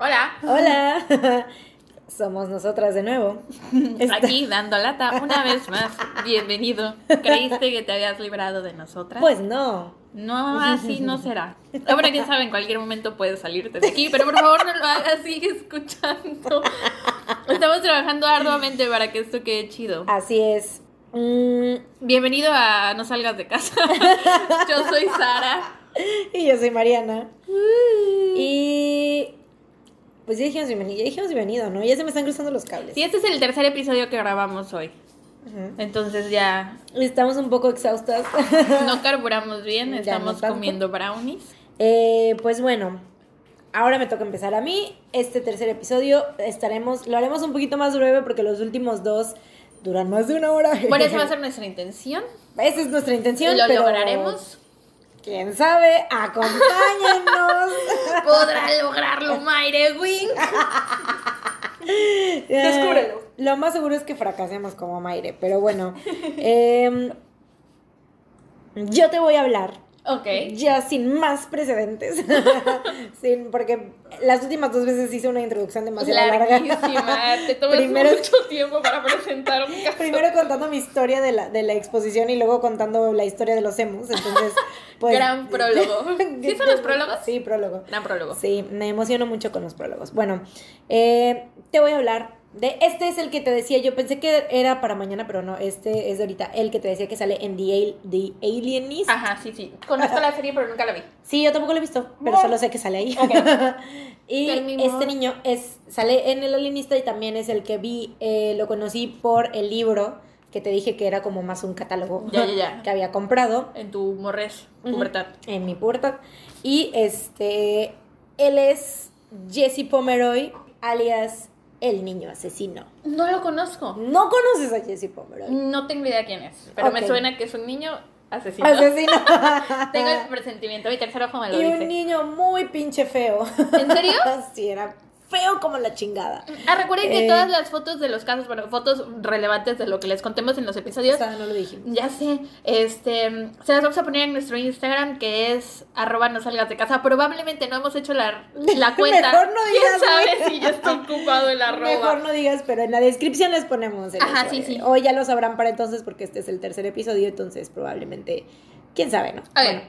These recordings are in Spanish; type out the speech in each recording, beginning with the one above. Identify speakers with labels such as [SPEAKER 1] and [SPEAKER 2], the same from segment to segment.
[SPEAKER 1] Hola.
[SPEAKER 2] Hola. Somos nosotras de nuevo.
[SPEAKER 1] Está... Aquí dando lata una vez más. Bienvenido. ¿Creíste que te habías librado de nosotras?
[SPEAKER 2] Pues no.
[SPEAKER 1] No, así no será. Ahora que saben, en cualquier momento puedes salirte de aquí, pero por favor no lo hagas, sigue escuchando. Estamos trabajando arduamente para que esto quede chido.
[SPEAKER 2] Así es.
[SPEAKER 1] Mm. Bienvenido a No Salgas de Casa. Yo soy Sara.
[SPEAKER 2] Y yo soy Mariana. Y pues ya dijimos bienvenido, ya dijimos bienvenido, ¿no? Ya se me están cruzando los cables.
[SPEAKER 1] Sí, este es el tercer episodio que grabamos hoy. Entonces ya...
[SPEAKER 2] Estamos un poco exhaustas.
[SPEAKER 1] No carburamos bien, estamos comiendo brownies.
[SPEAKER 2] Eh, pues bueno, ahora me toca empezar a mí. Este tercer episodio estaremos, lo haremos un poquito más breve porque los últimos dos duran más de una hora.
[SPEAKER 1] Bueno, esa va a ser nuestra intención.
[SPEAKER 2] Esa es nuestra intención.
[SPEAKER 1] Lo lograremos.
[SPEAKER 2] ¿Quién sabe? Acompáñennos.
[SPEAKER 1] ¿Podrá lograrlo Mayre Wing? Descúbrelo.
[SPEAKER 2] Lo más seguro es que fracasemos como Mayre, pero bueno. Em, yo te voy a hablar
[SPEAKER 1] Ok.
[SPEAKER 2] Ya sin más precedentes. sin, porque las últimas dos veces hice una introducción demasiado
[SPEAKER 1] Larguísima.
[SPEAKER 2] larga.
[SPEAKER 1] Te tomas primero, mucho tiempo para presentar un caso.
[SPEAKER 2] Primero contando mi historia de la, de la exposición y luego contando la historia de los emus. Entonces, pues.
[SPEAKER 1] Gran prólogo. ¿Sí son los prólogos?
[SPEAKER 2] Sí, prólogo.
[SPEAKER 1] Gran prólogo.
[SPEAKER 2] Sí, me emociono mucho con los prólogos. Bueno, eh, te voy a hablar de, este es el que te decía, yo pensé que era para mañana, pero no, este es de ahorita, el que te decía que sale en The, The Alienist.
[SPEAKER 1] Ajá, sí, sí. Conozco la serie, pero nunca la vi.
[SPEAKER 2] Sí, yo tampoco la he visto, pero solo sé que sale ahí. y este niño es, sale en El Alienista y también es el que vi, eh, lo conocí por el libro que te dije que era como más un catálogo que había comprado.
[SPEAKER 1] En tu morres, pubertad.
[SPEAKER 2] En mi pubertad. Y este, él es Jesse Pomeroy, alias el niño asesino.
[SPEAKER 1] No lo conozco.
[SPEAKER 2] ¿No conoces a Jesse Pomeroy?
[SPEAKER 1] No tengo idea quién es, pero me suena que es un niño asesino.
[SPEAKER 2] Asesino.
[SPEAKER 1] tengo el presentimiento, mi tercer ojo me lo
[SPEAKER 2] y
[SPEAKER 1] dice.
[SPEAKER 2] Y un niño muy pinche feo.
[SPEAKER 1] ¿En serio?
[SPEAKER 2] sí, era feo como la chingada.
[SPEAKER 1] Ah, recuerden que eh, todas las fotos de los casos, bueno, fotos relevantes de lo que les contemos en los episodios.
[SPEAKER 2] O sea, no lo dijimos.
[SPEAKER 1] Ya sé, este, se las vamos a poner en nuestro Instagram que es arroba no salgas de casa. Probablemente no hemos hecho la, la cuenta.
[SPEAKER 2] Mejor no digas.
[SPEAKER 1] ¿Quién sabe si ya está ocupado el arroba?
[SPEAKER 2] Mejor no digas, pero en la descripción les ponemos el
[SPEAKER 1] Ajá, sí, sí.
[SPEAKER 2] O ya lo sabrán para entonces porque este es el tercer episodio, entonces probablemente, quién sabe, ¿no?
[SPEAKER 1] Bueno.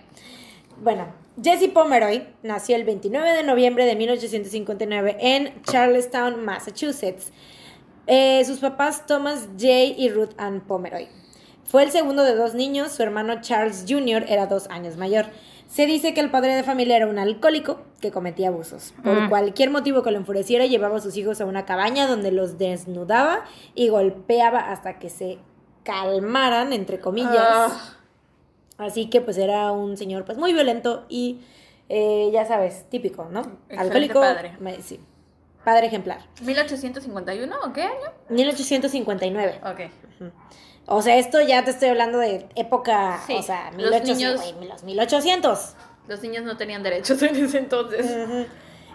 [SPEAKER 2] Bueno, Jesse Pomeroy nació el 29 de noviembre de 1859 en Charlestown, Massachusetts. Eh, sus papás Thomas J. y Ruth Ann Pomeroy. Fue el segundo de dos niños, su hermano Charles Jr. era dos años mayor. Se dice que el padre de familia era un alcohólico que cometía abusos. Por
[SPEAKER 1] Mm.
[SPEAKER 2] cualquier motivo que lo enfureciera, llevaba a sus hijos a una cabaña donde los desnudaba y golpeaba hasta que se calmaran, entre comillas.
[SPEAKER 1] Ah.
[SPEAKER 2] Así que pues era un señor pues muy violento y eh, ya sabes, típico, ¿no?
[SPEAKER 1] Excelente
[SPEAKER 2] Alcohólico.
[SPEAKER 1] padre.
[SPEAKER 2] me- sí. Padre ejemplar.
[SPEAKER 1] ¿1851 o qué año?
[SPEAKER 2] 1859.
[SPEAKER 1] Ok.
[SPEAKER 2] O sea, esto ya te estoy hablando de época,
[SPEAKER 1] Sí,
[SPEAKER 2] o sea,
[SPEAKER 1] los
[SPEAKER 2] 1800,
[SPEAKER 1] niños-
[SPEAKER 2] los 1800.
[SPEAKER 1] Los niños no tenían derechos en ese entonces.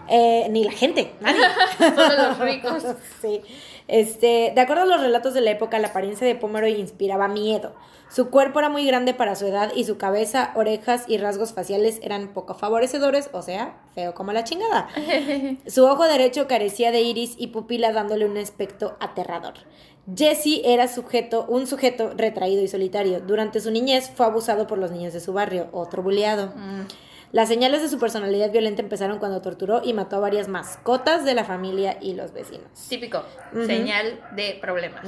[SPEAKER 2] Eh, ni la gente, nadie.
[SPEAKER 1] Solo los ricos.
[SPEAKER 2] Sí. Este, de acuerdo a los relatos de la época, la apariencia de Pomeroy inspiraba miedo. Su cuerpo era muy grande para su edad y su cabeza, orejas y rasgos faciales eran poco favorecedores, o sea, feo como la chingada. Su ojo derecho carecía de iris y pupila dándole un aspecto aterrador. Jesse era sujeto, un sujeto retraído y solitario. Durante su niñez fue abusado por los niños de su barrio, otro buleado.
[SPEAKER 1] Mm.
[SPEAKER 2] Las señales de su personalidad violenta empezaron cuando torturó y mató a varias mascotas de la familia y los vecinos.
[SPEAKER 1] Típico. Señal de problemas.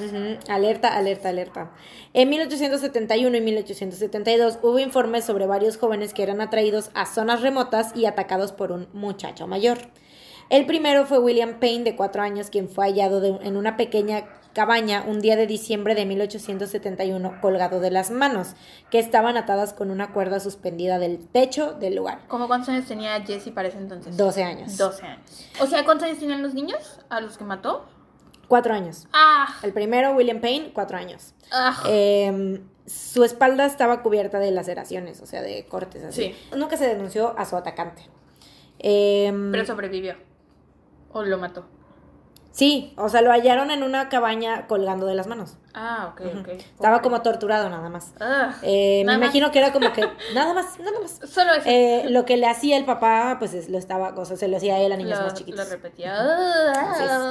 [SPEAKER 2] Alerta, alerta, alerta. En 1871 y 1872 hubo informes sobre varios jóvenes que eran atraídos a zonas remotas y atacados por un muchacho mayor. El primero fue William Payne, de cuatro años, quien fue hallado de- en una pequeña cabaña un día de diciembre de 1871, colgado de las manos, que estaban atadas con una cuerda suspendida del techo del lugar.
[SPEAKER 1] ¿Cómo cuántos años tenía Jesse para ese entonces?
[SPEAKER 2] 12 años.
[SPEAKER 1] 12 años. O sea, ¿cuántos años tenían los niños a los que mató?
[SPEAKER 2] Cuatro años.
[SPEAKER 1] Ah.
[SPEAKER 2] El primero, William Payne, cuatro años.
[SPEAKER 1] ah.
[SPEAKER 2] Eh, su espalda estaba cubierta de laceraciones, o sea, de cortes así. Nunca se denunció a su atacante. Eh,
[SPEAKER 1] Pero sobrevivió. O lo mató.
[SPEAKER 2] Sí, o sea, lo hallaron en una cabaña colgando de las manos.
[SPEAKER 1] Ah, ok, ok.
[SPEAKER 2] Estaba como torturado nada más.
[SPEAKER 1] Ah,
[SPEAKER 2] Eh, me
[SPEAKER 1] más.
[SPEAKER 2] imagino que era como que nada más, nada más.
[SPEAKER 1] Solo eso.
[SPEAKER 2] Eh, lo que le hacía el papá, pues es- lo estaba, o sea, se lo hacía a él a niños
[SPEAKER 1] lo,
[SPEAKER 2] más chiquitos.
[SPEAKER 1] lo repetía.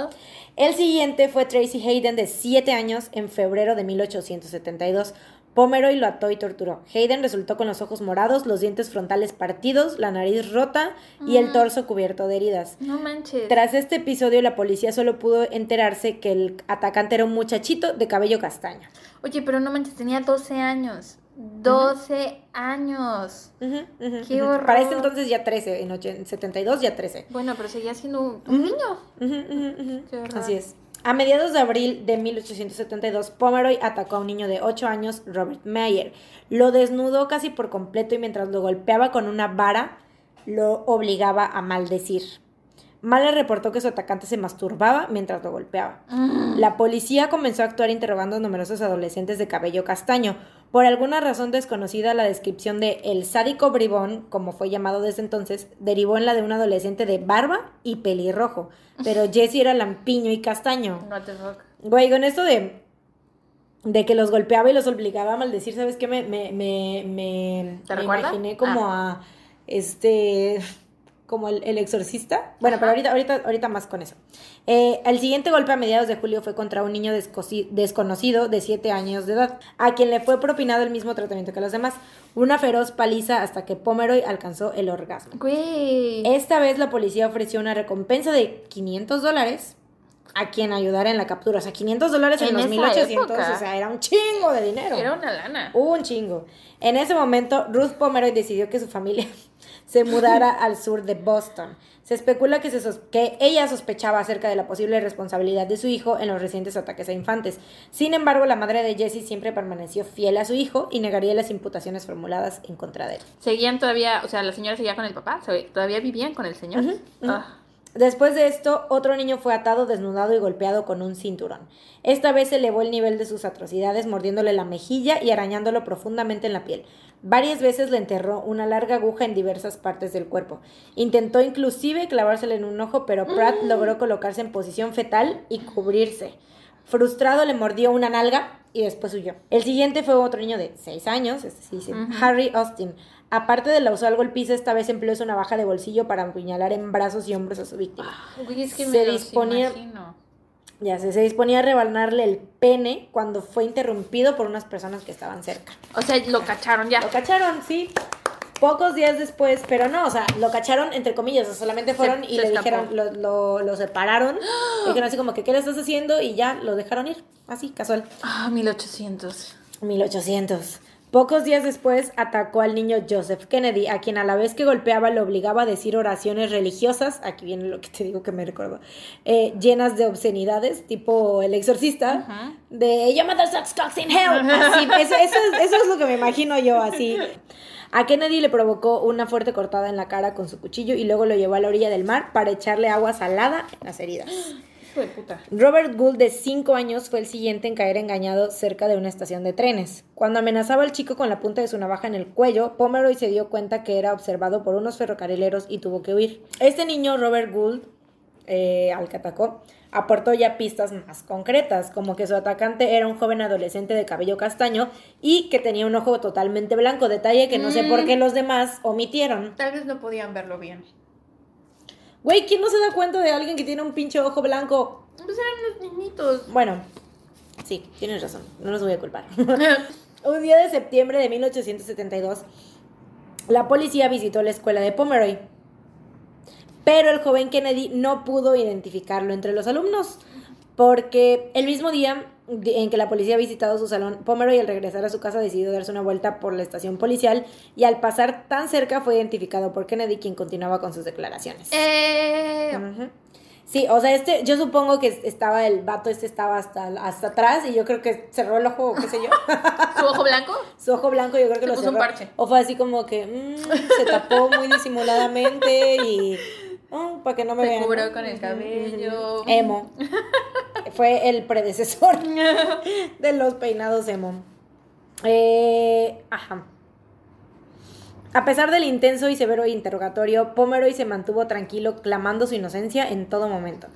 [SPEAKER 2] Es. El siguiente fue Tracy Hayden, de 7 años, en febrero de 1872. Pomeroy lo ató y torturó. Hayden resultó con los ojos morados, los dientes frontales partidos, la nariz rota y el torso cubierto de heridas.
[SPEAKER 1] No manches.
[SPEAKER 2] Tras este episodio, la policía solo pudo enterarse que el atacante era un muchachito de cabello castaño.
[SPEAKER 1] Oye, pero no manches, tenía 12 años. 12 años. Qué horror.
[SPEAKER 2] Para este entonces ya 13, en, och- en 72 ya 13.
[SPEAKER 1] Bueno, pero seguía siendo un, niño. Qué horror.
[SPEAKER 2] Así es. A mediados de abril de 1872, Pomeroy atacó a un niño de 8 años, Robert Mayer. Lo desnudó casi por completo y mientras lo golpeaba con una vara, lo obligaba a maldecir. Mahler reportó que su atacante se masturbaba mientras lo golpeaba.
[SPEAKER 1] Mm.
[SPEAKER 2] La policía comenzó a actuar interrogando a numerosos adolescentes de cabello castaño. Por alguna razón desconocida, la descripción de el sádico bribón, como fue llamado desde entonces, derivó en la de un adolescente de barba y pelirrojo. Pero Jesse era lampiño y castaño.
[SPEAKER 1] What the fuck.
[SPEAKER 2] Güey, con esto de, de que los golpeaba y los obligaba a maldecir, ¿sabes qué? Me, me, me, me,
[SPEAKER 1] ¿Te
[SPEAKER 2] me imaginé como a este como el, el exorcista. Bueno, pero ahorita, ahorita, ahorita más con eso. Eh, el siguiente golpe a mediados de julio fue contra un niño desconocido de 7 años de edad, a quien le fue propinado el mismo tratamiento que a los demás. Una feroz paliza hasta que Pomeroy alcanzó el orgasmo.
[SPEAKER 1] Güey.
[SPEAKER 2] Esta vez la policía ofreció una recompensa de 500 dólares a quien ayudara en la captura. O sea, 500 dólares en,
[SPEAKER 1] En
[SPEAKER 2] los
[SPEAKER 1] esa
[SPEAKER 2] 1800,
[SPEAKER 1] época.
[SPEAKER 2] o sea, era un chingo de dinero.
[SPEAKER 1] Era una lana.
[SPEAKER 2] Un chingo. En ese momento, Ruth Pomeroy decidió que su familia se mudara al sur de Boston. Se especula que, se sos- que ella sospechaba acerca de la posible responsabilidad de su hijo en los recientes ataques a infantes. Sin embargo, la madre de Jesse siempre permaneció fiel a su hijo y negaría las imputaciones formuladas en contra de él.
[SPEAKER 1] Seguían todavía, o sea, la señora seguía con el papá, todavía vivían con el señor. Ah.
[SPEAKER 2] Después de esto, otro niño fue atado, desnudado y golpeado con un cinturón. Esta vez elevó el nivel de sus atrocidades, mordiéndole la mejilla y arañándolo profundamente en la piel. Varias veces le enterró una larga aguja en diversas partes del cuerpo. Intentó inclusive clavársela en un ojo, pero Pratt logró colocarse en posición fetal y cubrirse. Frustrado le mordió una nalga y después huyó. El siguiente fue otro niño de 6 años, este sí Harry Austin. Aparte de la usual golpiza, esta vez empleó su navaja de bolsillo para apuñalar en brazos y hombros a su víctima.
[SPEAKER 1] Güey, es que
[SPEAKER 2] Se
[SPEAKER 1] me los
[SPEAKER 2] disponía-
[SPEAKER 1] imagino.
[SPEAKER 2] Ya sé, se disponía a rebanarle el pene cuando fue interrumpido por unas personas que estaban cerca.
[SPEAKER 1] O sea, lo cacharon ya.
[SPEAKER 2] Lo cacharon, sí. Pocos días después, pero no, o sea, lo cacharon entre comillas, o sea, solamente fueron y
[SPEAKER 1] se
[SPEAKER 2] le
[SPEAKER 1] escapó.
[SPEAKER 2] dijeron, lo, lo, lo separaron, le dijeron así como que, ¿qué le estás haciendo? Y ya lo dejaron ir, así, casual.
[SPEAKER 1] Ah, 1800.
[SPEAKER 2] 1800. Pocos días después atacó al niño Joseph Kennedy, a quien a la vez que golpeaba lo obligaba a decir oraciones religiosas, aquí viene lo que te digo que me recuerdo, eh, llenas de obscenidades, tipo el exorcista, de Your mother sucks cocks in hell. Así, eso, eso es, eso es lo que me imagino yo, así. A Kennedy le provocó una fuerte cortada en la cara con su cuchillo y luego lo llevó a la orilla del mar para echarle agua salada en las heridas.
[SPEAKER 1] Hijo de puta.
[SPEAKER 2] Robert Gould, de 5 años, fue el siguiente en caer engañado cerca de una estación de trenes. Cuando amenazaba al chico con la punta de su navaja en el cuello, Pomeroy se dio cuenta que era observado por unos ferrocarrileros y tuvo que huir. Este niño, Robert Gould, eh, al que atacó, aportó ya pistas más concretas, como que su atacante era un joven adolescente de cabello castaño y que tenía un ojo totalmente blanco, detalle que no sé por qué los demás omitieron.
[SPEAKER 1] Tal vez no podían verlo bien.
[SPEAKER 2] Güey, ¿quién no se da cuenta de alguien que tiene un pinche ojo blanco?
[SPEAKER 1] Pues eran unos niñitos.
[SPEAKER 2] Bueno, sí, tienes razón, no los voy a culpar. Un día de septiembre de 1872, la policía visitó la escuela de Pomeroy, pero el joven Kennedy no pudo identificarlo entre los alumnos, porque el mismo día en que la policía ha visitado su salón, Pomeroy al regresar a su casa decidió darse una vuelta por la estación policial y al pasar tan cerca fue identificado por Kennedy, quien continuaba con sus declaraciones.
[SPEAKER 1] Eh.
[SPEAKER 2] Sí, o sea, este, yo supongo que estaba, el vato este estaba hasta, hasta atrás y yo creo que cerró el ojo, qué sé yo.
[SPEAKER 1] ¿Su ojo blanco?
[SPEAKER 2] Su ojo blanco yo creo que
[SPEAKER 1] Se
[SPEAKER 2] lo
[SPEAKER 1] puso un
[SPEAKER 2] cerró.
[SPEAKER 1] parche.
[SPEAKER 2] O fue así como que mm, se tapó muy disimuladamente y... oh, para que no me
[SPEAKER 1] Se
[SPEAKER 2] vean.
[SPEAKER 1] cubrió con el cabello.
[SPEAKER 2] Emo. Fue el predecesor de los peinados emo. Eh, ajá. A pesar del intenso y severo interrogatorio, Pomeroy se mantuvo tranquilo, clamando su inocencia en todo momento.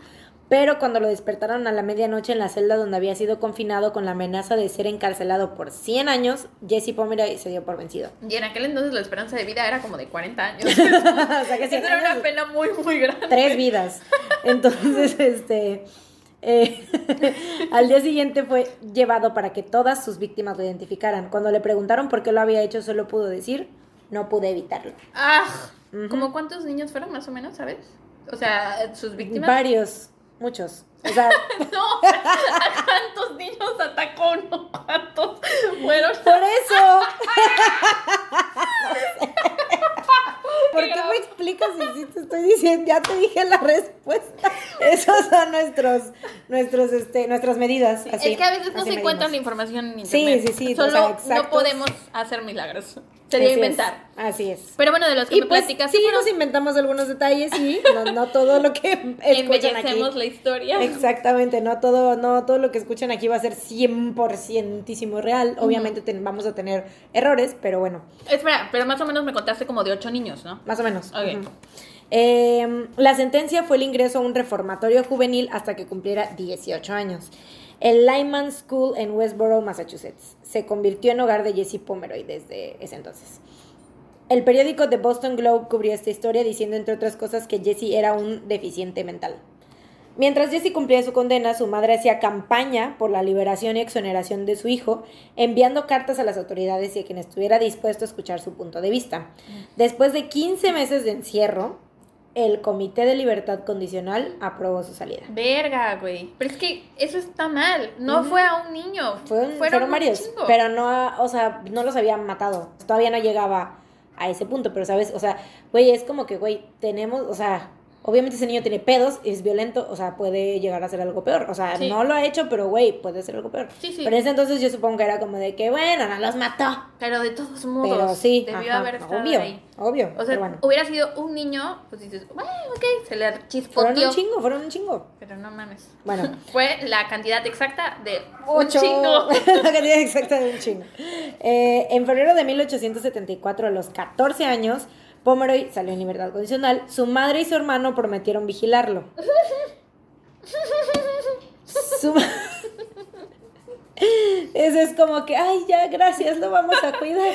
[SPEAKER 2] pero cuando lo despertaron a la medianoche en la celda donde había sido confinado con la amenaza de ser encarcelado por 100 años, Jesse Pomeroy se dio por vencido.
[SPEAKER 1] Y en aquel entonces la esperanza de vida era como de 40 años.
[SPEAKER 2] o sea que 100
[SPEAKER 1] Esa era una pena muy, muy grande.
[SPEAKER 2] tres vidas. Entonces, este... eh, al día siguiente fue llevado para que todas sus víctimas lo identificaran. Cuando le preguntaron por qué lo había hecho, solo pudo decir, no pude evitarlo.
[SPEAKER 1] Ah,
[SPEAKER 2] Ujú.
[SPEAKER 1] ¿como cuántos niños fueron más o menos, sabes? O sea, sus víctimas.
[SPEAKER 2] Varios, muchos. O sea,
[SPEAKER 1] No, ¿a cuántos niños atacó? No, ¿cuántos fueron?
[SPEAKER 2] por eso. ¿Por qué me explicas si te estoy diciendo? Ya te dije la respuesta. Esos son nuestros, nuestros, este, nuestras medidas. así,
[SPEAKER 1] es que a veces no se encuentra la
[SPEAKER 2] medimos.
[SPEAKER 1] información en
[SPEAKER 2] Sí,
[SPEAKER 1] internet.
[SPEAKER 2] sí, sí, o
[SPEAKER 1] Solo
[SPEAKER 2] sea,
[SPEAKER 1] no podemos hacer milagros. Sería
[SPEAKER 2] es,
[SPEAKER 1] inventar.
[SPEAKER 2] Así es.
[SPEAKER 1] Pero bueno, de los que
[SPEAKER 2] Y
[SPEAKER 1] me
[SPEAKER 2] pues
[SPEAKER 1] platicas,
[SPEAKER 2] sí, nos inventamos algunos detalles y no, no todo lo que escuchan aquí.
[SPEAKER 1] embellecemos la historia.
[SPEAKER 2] Exactamente, no todo, no todo lo que escuchan aquí va a ser 100% real. Obviamente ten- vamos a tener errores, pero bueno,
[SPEAKER 1] Espera, pero más o menos me contaste como de ocho niños, ¿no?
[SPEAKER 2] más o menos.
[SPEAKER 1] Ok.
[SPEAKER 2] Eh, la sentencia fue el ingreso a un reformatorio juvenil hasta que cumpliera 18 años. El Lyman School en Westboro, Massachusetts. Se convirtió en hogar de Jesse Pomeroy desde ese entonces. El periódico The Boston Globe cubrió esta historia diciendo, entre otras cosas, que Jesse era un deficiente mental. Mientras Jesse cumplía su condena, su madre hacía campaña por la liberación y exoneración de su hijo, enviando cartas a las autoridades y a quien estuviera dispuesto a escuchar su punto de vista. Después de 15 meses de encierro, el Comité de Libertad Condicional aprobó su salida.
[SPEAKER 1] Verga, güey. Pero es que eso está mal. No fue a un niño.
[SPEAKER 2] Fueron,
[SPEAKER 1] fueron,
[SPEAKER 2] fueron
[SPEAKER 1] un
[SPEAKER 2] varios,
[SPEAKER 1] chingo.
[SPEAKER 2] pero no, o sea, no los habían matado. Todavía no llegaba a ese punto, pero sabes, o sea, güey, es como que, güey, tenemos, o sea, obviamente ese niño tiene pedos, es violento, o sea, puede llegar a ser algo peor. O sea,
[SPEAKER 1] Sí.
[SPEAKER 2] no lo ha hecho, pero güey, puede ser algo peor.
[SPEAKER 1] Sí, sí.
[SPEAKER 2] Pero en ese entonces yo supongo que era como de que, bueno, no los mató.
[SPEAKER 1] Pero de todos modos,
[SPEAKER 2] Pero sí,
[SPEAKER 1] debió
[SPEAKER 2] ajá,
[SPEAKER 1] haber estado
[SPEAKER 2] obvio,
[SPEAKER 1] ahí.
[SPEAKER 2] obvio.
[SPEAKER 1] O sea,
[SPEAKER 2] bueno.
[SPEAKER 1] hubiera sido un niño, pues dices, bueno, ok, se le
[SPEAKER 2] Fueron
[SPEAKER 1] chispoteó.
[SPEAKER 2] un chingo, fueron un chingo.
[SPEAKER 1] Pero no mames.
[SPEAKER 2] Bueno.
[SPEAKER 1] Fue la cantidad exacta de un
[SPEAKER 2] Ocho.
[SPEAKER 1] chingo.
[SPEAKER 2] la cantidad exacta de un chingo. Eh, en febrero de 1874, a los 14 años, Pomeroy salió en libertad condicional. Su madre y su hermano prometieron vigilarlo. Su Eso es como que, ay, ya, gracias, lo vamos a cuidar.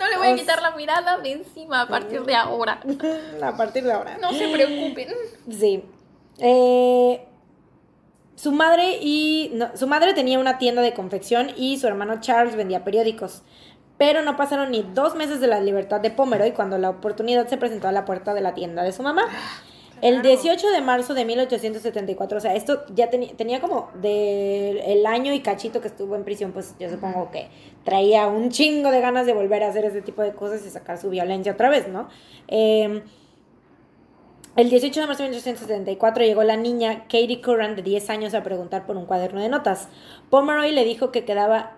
[SPEAKER 1] No le voy a quitar la mirada de encima a partir de ahora.
[SPEAKER 2] a partir de ahora.
[SPEAKER 1] No se preocupen.
[SPEAKER 2] Sí. Eh, su madre y no, su madre tenía una tienda de confección y su hermano Charles vendía periódicos. Pero no pasaron ni dos meses de la libertad de Pomeroy cuando la oportunidad se presentó a la puerta de la tienda de su mamá. El 18 de marzo de 1874, o sea, esto ya tenía como del el año y cachito que estuvo en prisión, pues yo supongo que traía un chingo de ganas de volver a hacer ese tipo de cosas y sacar su violencia otra vez, ¿no? Eh, el 18 de marzo de 1874 llegó la niña Katie Curran de 10 años a preguntar por un cuaderno de notas. Pomeroy le dijo que quedaba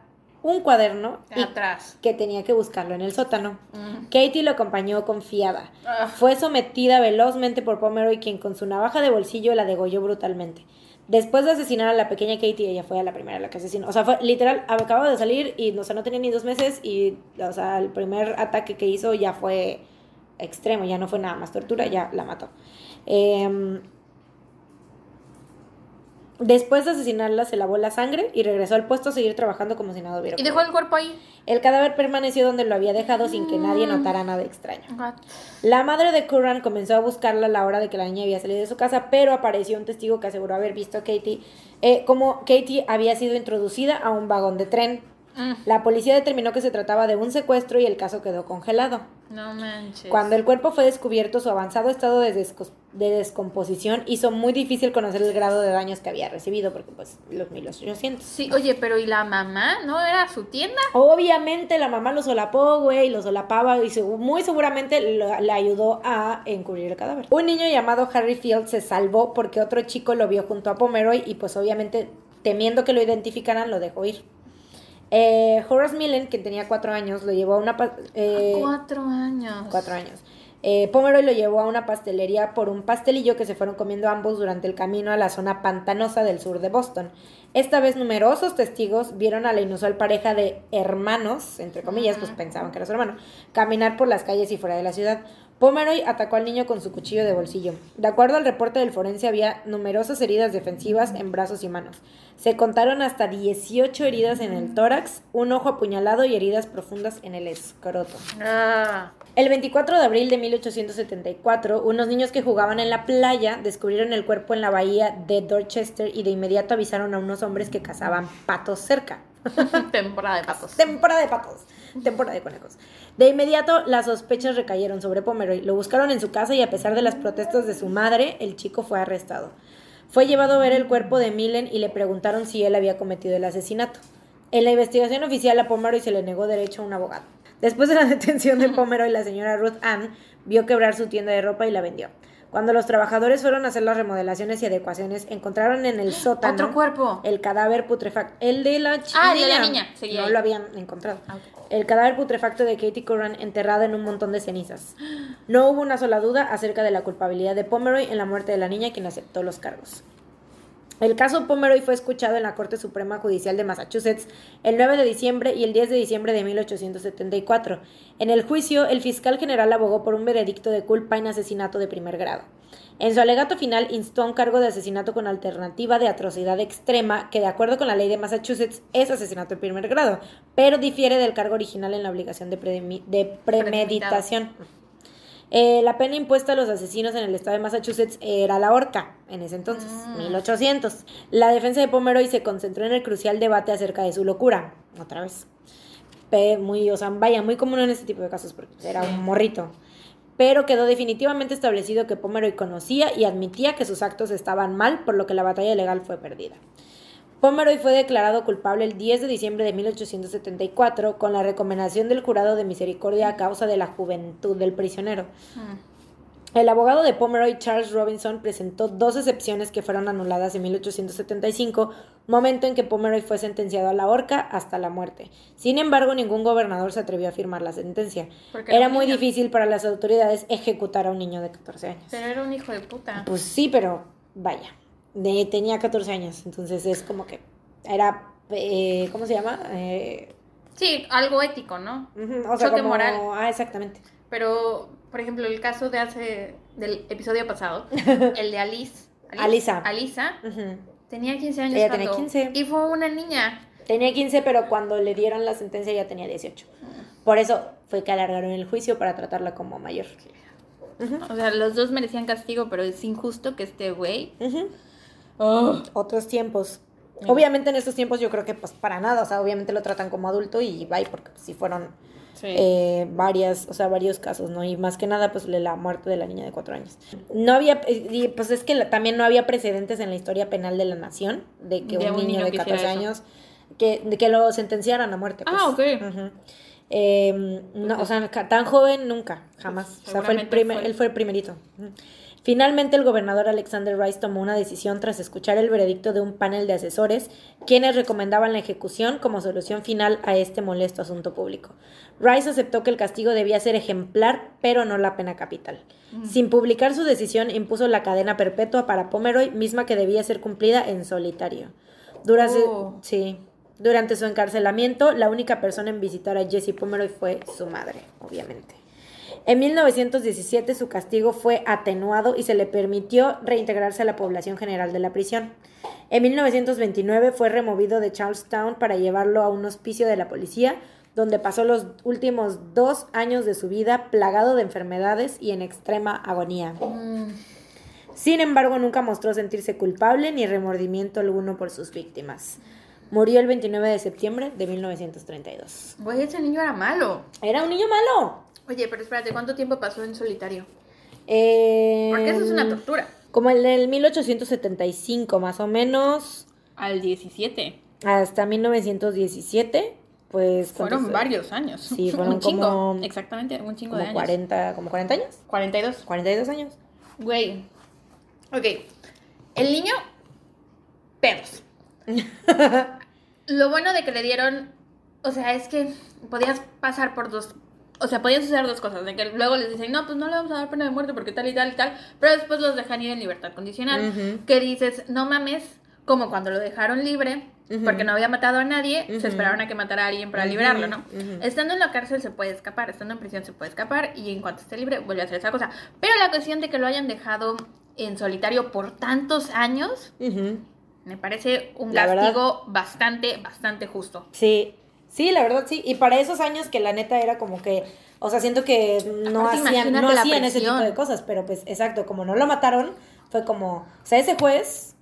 [SPEAKER 2] un cuaderno y
[SPEAKER 1] Atrás.
[SPEAKER 2] que tenía que buscarlo en el sótano.
[SPEAKER 1] Mm.
[SPEAKER 2] Katie lo acompañó confiada.
[SPEAKER 1] Ah.
[SPEAKER 2] Fue sometida velozmente por Pomeroy, quien con su navaja de bolsillo la degolló brutalmente. Después de asesinar a la pequeña Katie, ella fue a la primera a la que asesinó. O sea, fue literal, acababa de salir y o sea, no tenía ni dos meses y, o sea, el primer ataque que hizo ya fue extremo, ya no fue nada más tortura, ya la mató. Em, después de asesinarla, se lavó la sangre y regresó al puesto a seguir trabajando como si nada hubiera
[SPEAKER 1] Y dejó el cuerpo ahí.
[SPEAKER 2] El cadáver permaneció donde lo había dejado sin que nadie notara nada extraño. La madre de Curran comenzó a buscarla a la hora de que la niña había salido de su casa, pero apareció un testigo que aseguró haber visto a Katie eh, como Katie había sido introducida a un vagón de tren.
[SPEAKER 1] Mm,
[SPEAKER 2] La policía determinó que se trataba de un secuestro y el caso quedó congelado.
[SPEAKER 1] no manches.
[SPEAKER 2] Cuando el cuerpo fue descubierto, su avanzado estado de, descos- de descomposición hizo muy difícil conocer el grado de daños que había recibido, porque pues los 1800.
[SPEAKER 1] Sí, oye, pero ¿y la mamá? ¿No era su tienda?
[SPEAKER 2] Obviamente la mamá lo solapó, güey, lo solapaba y muy seguramente le ayudó a encubrir el cadáver. Un niño llamado Harry Field se salvó porque otro chico lo vio junto a Pomeroy y pues obviamente temiendo que lo identificaran lo dejó ir. Eh, Horace Millen, que tenía cuatro años, lo llevó a una... eh,
[SPEAKER 1] Cuatro años.
[SPEAKER 2] cuatro años. Eh, Pomeroy lo llevó a una pastelería por un pastelillo que se fueron comiendo ambos durante el camino a la zona pantanosa del sur de Boston. Esta vez numerosos testigos vieron a la inusual pareja de hermanos, entre comillas, pues pensaban que era su hermano, caminar por las calles y fuera de la ciudad. Pomeroy atacó al niño con su cuchillo de bolsillo. De acuerdo al reporte del forense, había numerosas heridas defensivas en brazos y manos. Se contaron hasta 18 heridas en el tórax, un ojo apuñalado y heridas profundas en el escroto.
[SPEAKER 1] Ah.
[SPEAKER 2] El 24 de abril de 1874, unos niños que jugaban en la playa descubrieron el cuerpo en la bahía de Dorchester y de inmediato avisaron a unos hombres que cazaban patos cerca.
[SPEAKER 1] Temporada de patos.
[SPEAKER 2] Temporada de patos. Temporada de conejos. De inmediato, las sospechas recayeron sobre Pomeroy. Lo buscaron en su casa y a pesar de las protestas de su madre, el chico fue arrestado. Fue llevado a ver el cuerpo de Millen y le preguntaron si él había cometido el asesinato. En la investigación oficial a Pomeroy se le negó derecho a un abogado. Después de la detención de Pomeroy, la señora Ruth Ann vio quebrar su tienda de ropa y la vendió. Cuando los trabajadores fueron a hacer las remodelaciones y adecuaciones, encontraron en el sótano
[SPEAKER 1] Otro cuerpo.
[SPEAKER 2] el cadáver putrefacto. El de la chi-
[SPEAKER 1] Ah, el de la niña, seguía
[SPEAKER 2] No
[SPEAKER 1] ahí.
[SPEAKER 2] lo habían encontrado.
[SPEAKER 1] Ah.
[SPEAKER 2] El cadáver putrefacto de Katie Curran enterrada en un montón de cenizas. No hubo una sola duda acerca de la culpabilidad de Pomeroy en la muerte de la niña, quien aceptó los cargos. El caso Pomeroy fue escuchado en la Corte Suprema Judicial de Massachusetts el 9 de diciembre y el 10 de diciembre de 1874. En el juicio, el fiscal general abogó por un veredicto de culpa en asesinato de primer grado. En su alegato final instó a un cargo de asesinato con alternativa de atrocidad extrema, que de acuerdo con la ley de Massachusetts es asesinato de primer grado, pero difiere del cargo original en la obligación de premeditación. Eh, la pena impuesta a los asesinos en el estado de Massachusetts era la horca, en ese entonces, 1800. La defensa de Pomeroy se concentró en el crucial debate acerca de su locura, otra vez. Pe- muy, o sea, vaya, muy común en este tipo de casos, porque era un morrito. Pero quedó definitivamente establecido que Pomeroy conocía y admitía que sus actos estaban mal, por lo que la batalla legal fue perdida. Pomeroy fue declarado culpable el 10 de diciembre de 1874 con la recomendación del jurado de misericordia a causa de la juventud del prisionero.
[SPEAKER 1] Mm.
[SPEAKER 2] El abogado de Pomeroy, Charles Robinson, presentó dos excepciones que fueron anuladas en 1875, momento en que Pomeroy fue sentenciado a la horca hasta la muerte. Sin embargo, ningún gobernador se atrevió a firmar la sentencia.
[SPEAKER 1] Porque
[SPEAKER 2] Era muy
[SPEAKER 1] niño.
[SPEAKER 2] difícil para las autoridades ejecutar a un niño de 14 años.
[SPEAKER 1] Pero era un hijo de puta.
[SPEAKER 2] Pues sí, pero vaya, de- tenía 14 años, entonces es como que era, eh, ¿cómo se llama? Eh,
[SPEAKER 1] Sí, algo ético, ¿no?
[SPEAKER 2] ujú, o sea,
[SPEAKER 1] Choque
[SPEAKER 2] como-
[SPEAKER 1] moral.
[SPEAKER 2] Ah, exactamente.
[SPEAKER 1] Pero, por ejemplo, el caso de hace, del episodio pasado, el de Alice.
[SPEAKER 2] Alisa.
[SPEAKER 1] Alisa tenía 15 años.
[SPEAKER 2] Ella tenía
[SPEAKER 1] cuando-
[SPEAKER 2] 15.
[SPEAKER 1] Y fue una niña.
[SPEAKER 2] Tenía 15, pero cuando le dieron la sentencia ya tenía 18. Por eso fue que alargaron el juicio para tratarla como mayor.
[SPEAKER 1] O sea, los dos merecían castigo, pero es injusto que este güey.
[SPEAKER 2] ujú.
[SPEAKER 1] Oh.
[SPEAKER 2] Otros tiempos. Obviamente en estos tiempos yo creo que pues para nada, o sea, obviamente lo tratan como adulto y bye, porque si fueron
[SPEAKER 1] Sí.
[SPEAKER 2] eh, varias, o sea, varios casos, ¿no? Y más que nada, pues la muerte de la niña de cuatro años. No había, eh, y, pues es que la- también no había precedentes en la historia penal de la nación de que
[SPEAKER 1] De
[SPEAKER 2] un,
[SPEAKER 1] un
[SPEAKER 2] niño,
[SPEAKER 1] niño
[SPEAKER 2] de
[SPEAKER 1] que hiciera
[SPEAKER 2] 14
[SPEAKER 1] eso.
[SPEAKER 2] años, que, de que lo sentenciaran a muerte.
[SPEAKER 1] Ah,
[SPEAKER 2] pues.
[SPEAKER 1] ok.
[SPEAKER 2] Ujú. Eh, no, o sea, tan joven nunca, jamás. O sea, fue el primer,
[SPEAKER 1] fue-
[SPEAKER 2] él fue el primerito. Ujú. Finalmente, el gobernador Alexander Rice tomó una decisión tras escuchar el veredicto de un panel de asesores, quienes recomendaban la ejecución como solución final a este molesto asunto público. Rice aceptó que el castigo debía ser ejemplar, pero no la pena capital. Sin publicar su decisión, impuso la cadena perpetua para Pomeroy, misma que debía ser cumplida en solitario. Durante,
[SPEAKER 1] Oh.
[SPEAKER 2] sí, durante su encarcelamiento, la única persona en visitar a Jesse Pomeroy fue su madre, obviamente. En 1917 su castigo fue atenuado y se le permitió reintegrarse a la población general de la prisión. En 1929 fue removido de Charlestown para llevarlo a un hospicio de la policía, donde pasó los últimos dos años de su vida plagado de enfermedades y en extrema agonía.
[SPEAKER 1] Mm.
[SPEAKER 2] Sin embargo, nunca mostró sentirse culpable ni remordimiento alguno por sus víctimas. Murió el 29 de septiembre de 1932.
[SPEAKER 1] Güey, ese niño era malo.
[SPEAKER 2] Era un niño malo.
[SPEAKER 1] Oye, pero espérate, ¿cuánto tiempo pasó en solitario?
[SPEAKER 2] Eh,
[SPEAKER 1] Porque eso es una tortura.
[SPEAKER 2] Como el del 1875, más o menos,
[SPEAKER 1] Al 17.
[SPEAKER 2] hasta 1917, pues...
[SPEAKER 1] Fueron varios años.
[SPEAKER 2] Sí, fueron
[SPEAKER 1] un chingo.
[SPEAKER 2] como-
[SPEAKER 1] Exactamente, un chingo
[SPEAKER 2] Como
[SPEAKER 1] de años.
[SPEAKER 2] 40, como 40 años,
[SPEAKER 1] 42.
[SPEAKER 2] 42 años.
[SPEAKER 1] Güey. Ok. El niño. Pedos. Lo bueno de que le dieron. O sea, es que podías pasar por dos. O sea, podían suceder dos cosas. De que luego les dicen, no, pues no le vamos a dar pena de muerte porque tal y tal y tal. Pero después los dejan ir en libertad condicional. Que dices, no mames. como cuando lo dejaron libre, porque no había matado a nadie, se esperaron a que matara a alguien para liberarlo, ¿no? Estando en la cárcel se puede escapar, estando en prisión se puede escapar y en cuanto esté libre vuelve a hacer esa cosa. Pero la cuestión de que lo hayan dejado en solitario por tantos años, me parece un
[SPEAKER 2] La verdad.
[SPEAKER 1] castigo bastante, bastante justo.
[SPEAKER 2] Sí, sí, la verdad sí. Y para esos años que la neta era como que, o sea, siento que no
[SPEAKER 1] Aparte,
[SPEAKER 2] hacían, no hacían ese tipo de cosas, pero pues exacto, como no lo mataron, fue como, o sea, ese juez,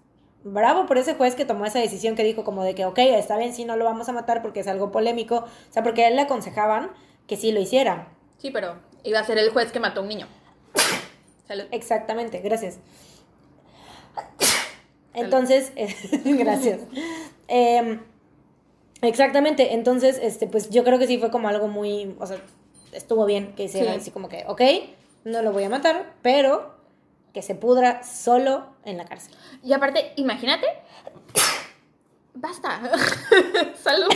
[SPEAKER 2] bravo por ese juez que tomó esa decisión que dijo como de que, ok, está bien, sí, no lo vamos a matar porque es algo polémico, o sea, porque a él le aconsejaban que sí lo hiciera.
[SPEAKER 1] Sí, pero iba a ser el juez que mató a un niño. Salud.
[SPEAKER 2] Exactamente, gracias. Entonces, gracias. Em, exactamente, entonces, este, pues yo creo que sí fue como algo muy, o sea, estuvo bien que hiciera
[SPEAKER 1] Sí.
[SPEAKER 2] así como que, ok, no lo voy a matar, pero que se pudra solo en la cárcel.
[SPEAKER 1] Y aparte, imagínate. Basta. Salud.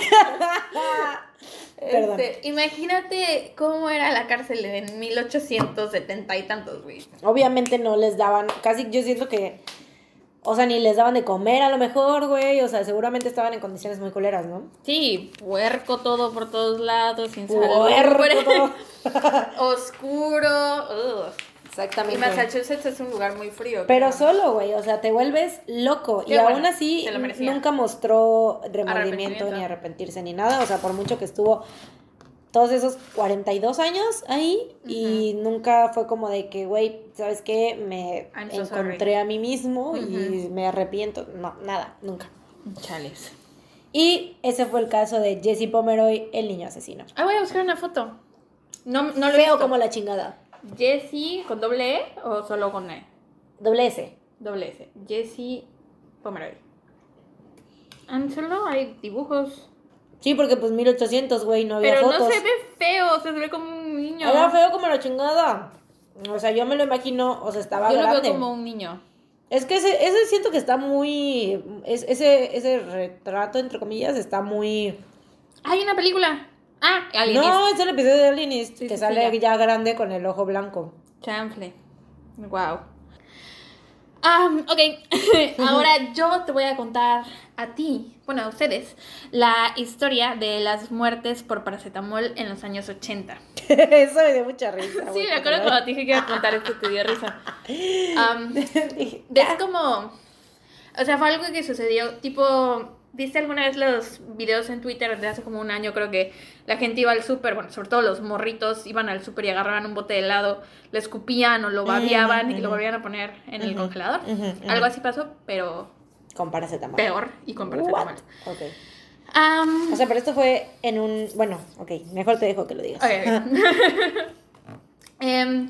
[SPEAKER 2] Perdón.
[SPEAKER 1] Este, imagínate cómo era la cárcel en 1870 y tantos, güey.
[SPEAKER 2] Obviamente no les daban, casi yo siento que, o sea, ni les daban de comer a lo mejor, güey, o sea, seguramente estaban en condiciones muy culeras, ¿no?
[SPEAKER 1] Sí, puerco todo por todos lados, sin
[SPEAKER 2] Puerco
[SPEAKER 1] oscuro. ugh. Y
[SPEAKER 2] Exactamente.
[SPEAKER 1] Massachusetts es un lugar muy frío.
[SPEAKER 2] Pero solo, güey, o sea, te vuelves loco.
[SPEAKER 1] Qué
[SPEAKER 2] y aún así nunca mostró remordimiento ni arrepentirse ni nada. O sea, por mucho que estuvo todos esos 42 años ahí y nunca fue como de que, güey, ¿sabes qué? Me
[SPEAKER 1] I'm
[SPEAKER 2] encontré a mí mismo y me arrepiento. No, nada, nunca.
[SPEAKER 1] Chales.
[SPEAKER 2] Y ese fue el caso de Jesse Pomeroy, el niño asesino.
[SPEAKER 1] Ah, voy a buscar una foto. No, no lo
[SPEAKER 2] Feo como la chingada.
[SPEAKER 1] Jessie con doble E o solo con E.
[SPEAKER 2] Doble S.
[SPEAKER 1] Doble S. Jessie Pomeroy. Ah, solo hay dibujos.
[SPEAKER 2] Sí, porque pues 1800, güey, no había
[SPEAKER 1] Pero
[SPEAKER 2] fotos.
[SPEAKER 1] no se ve feo, se ve como un niño.
[SPEAKER 2] Era feo como la chingada. O sea, yo me lo imagino, o sea, estaba
[SPEAKER 1] Yo lo
[SPEAKER 2] grande.
[SPEAKER 1] veo como un niño.
[SPEAKER 2] Es que ese, ese siento que está muy. es- ese, ese retrato, entre comillas, está muy.
[SPEAKER 1] Hay una película. Ah, Alienist.
[SPEAKER 2] No, es el episodio de Alienist,
[SPEAKER 1] Sí,
[SPEAKER 2] que
[SPEAKER 1] sí,
[SPEAKER 2] sale
[SPEAKER 1] sí,
[SPEAKER 2] ya. grande con el ojo blanco.
[SPEAKER 1] Chanfle. Wow. Ah, ok. Ahora yo te voy a contar a ti, bueno, a ustedes, la historia de las muertes por paracetamol en los años 80.
[SPEAKER 2] Eso me dio mucha risa.
[SPEAKER 1] Sí, me acuerdo cuando dije que iba a contar esto, te dio risa.
[SPEAKER 2] Dije,
[SPEAKER 1] es como. O sea, fue algo que sucedió. Tipo, ¿viste alguna vez los videos en Twitter de hace como un año? Creo que la gente iba al súper, bueno, sobre todo los morritos, iban al súper y agarraban un bote de helado, le escupían o lo babeaban y lo
[SPEAKER 2] ujú.
[SPEAKER 1] volvían a poner en el congelador. Algo así pasó, pero
[SPEAKER 2] Con paracetamol.
[SPEAKER 1] peor y con paracetamol.
[SPEAKER 2] What? Ok. O sea, pero esto fue en un. Bueno, ok, mejor te dejo que lo digas.
[SPEAKER 1] ok, ok. Em,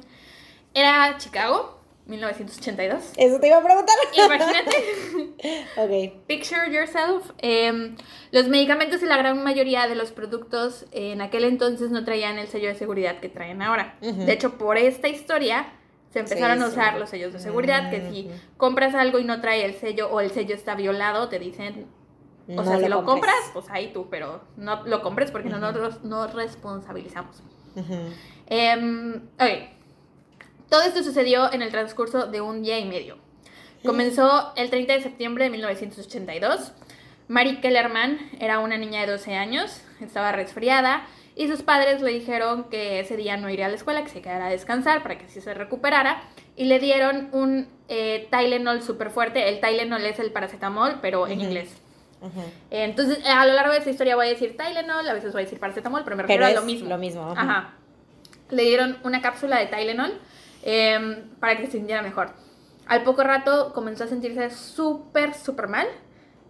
[SPEAKER 1] era Chicago, 1982.
[SPEAKER 2] Eso te iba a preguntar.
[SPEAKER 1] Imagínate.
[SPEAKER 2] ok.
[SPEAKER 1] Picture yourself. em, los medicamentos y la gran mayoría de los productos en aquel entonces no traían el sello de seguridad que traen ahora. De hecho, por esta historia se empezaron
[SPEAKER 2] Sí,
[SPEAKER 1] a usar
[SPEAKER 2] sí.
[SPEAKER 1] los sellos de seguridad, que si compras algo y no trae el sello o el sello está violado, te dicen, o
[SPEAKER 2] No
[SPEAKER 1] sea, si lo
[SPEAKER 2] compres.
[SPEAKER 1] compras, pues ahí tú, pero no lo compres porque nosotros nos responsabilizamos.
[SPEAKER 2] Ujú.
[SPEAKER 1] Em, ok. Todo esto sucedió en el transcurso de un día y medio. Comenzó el 30 de septiembre de 1982. Mary Kellerman era una niña de 12 años, estaba resfriada y sus padres le dijeron que ese día no iría a la escuela, que se quedara a descansar para que así se recuperara y le dieron un eh, Tylenol súper fuerte. El Tylenol es el paracetamol, pero en inglés. Entonces, a lo largo de esta historia voy a decir Tylenol, a veces voy a decir paracetamol, pero me
[SPEAKER 2] Pero
[SPEAKER 1] refiero a lo mismo.
[SPEAKER 2] lo mismo. Ajá.
[SPEAKER 1] Le dieron una cápsula de Tylenol em, para que se sintiera mejor. Al poco rato comenzó a sentirse súper, súper mal.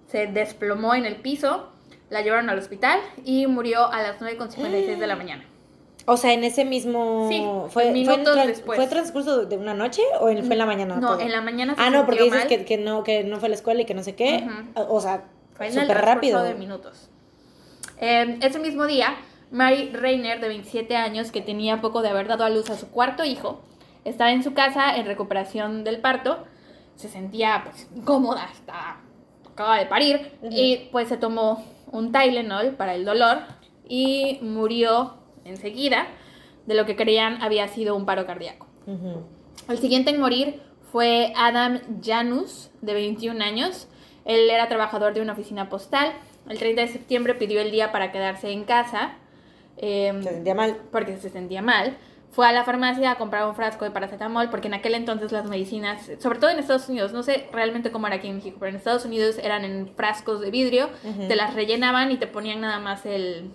[SPEAKER 1] Se desplomó en el piso, la llevaron al hospital y murió a las 9.56 de la mañana.
[SPEAKER 2] O sea, en ese mismo.
[SPEAKER 1] Sí,
[SPEAKER 2] fue, fue,
[SPEAKER 1] minutos
[SPEAKER 2] tran-
[SPEAKER 1] después.
[SPEAKER 2] ¿Fue transcurso de una noche o en- fue en la mañana?
[SPEAKER 1] No,
[SPEAKER 2] todo?
[SPEAKER 1] en la mañana se
[SPEAKER 2] Ah, no, porque dices que, que no, que no fue a la escuela y que no sé qué.
[SPEAKER 1] Ujú.
[SPEAKER 2] O o sea,
[SPEAKER 1] Fue
[SPEAKER 2] súper rápido.
[SPEAKER 1] de minutos. Eh, ese mismo día, Mary Reiner, de 27 años, que tenía poco de haber dado a luz a su cuarto hijo, estaba en su casa en recuperación del parto. Se sentía pues incómoda, estaba, acaba de parir. Y pues se tomó un Tylenol para el dolor y murió enseguida de lo que creían había sido un paro cardíaco. El siguiente en morir fue Adam Janus, de 21 años. Él era trabajador de una oficina postal. El 30 de septiembre pidió el día para quedarse en casa. em,
[SPEAKER 2] Se sentía mal.
[SPEAKER 1] porque se sentía mal. Fue a la farmacia a comprar un frasco de paracetamol porque en aquel entonces las medicinas, sobre todo en Estados Unidos, no sé realmente cómo era aquí en México, pero en Estados Unidos eran en frascos de vidrio, te las rellenaban y te ponían nada más el,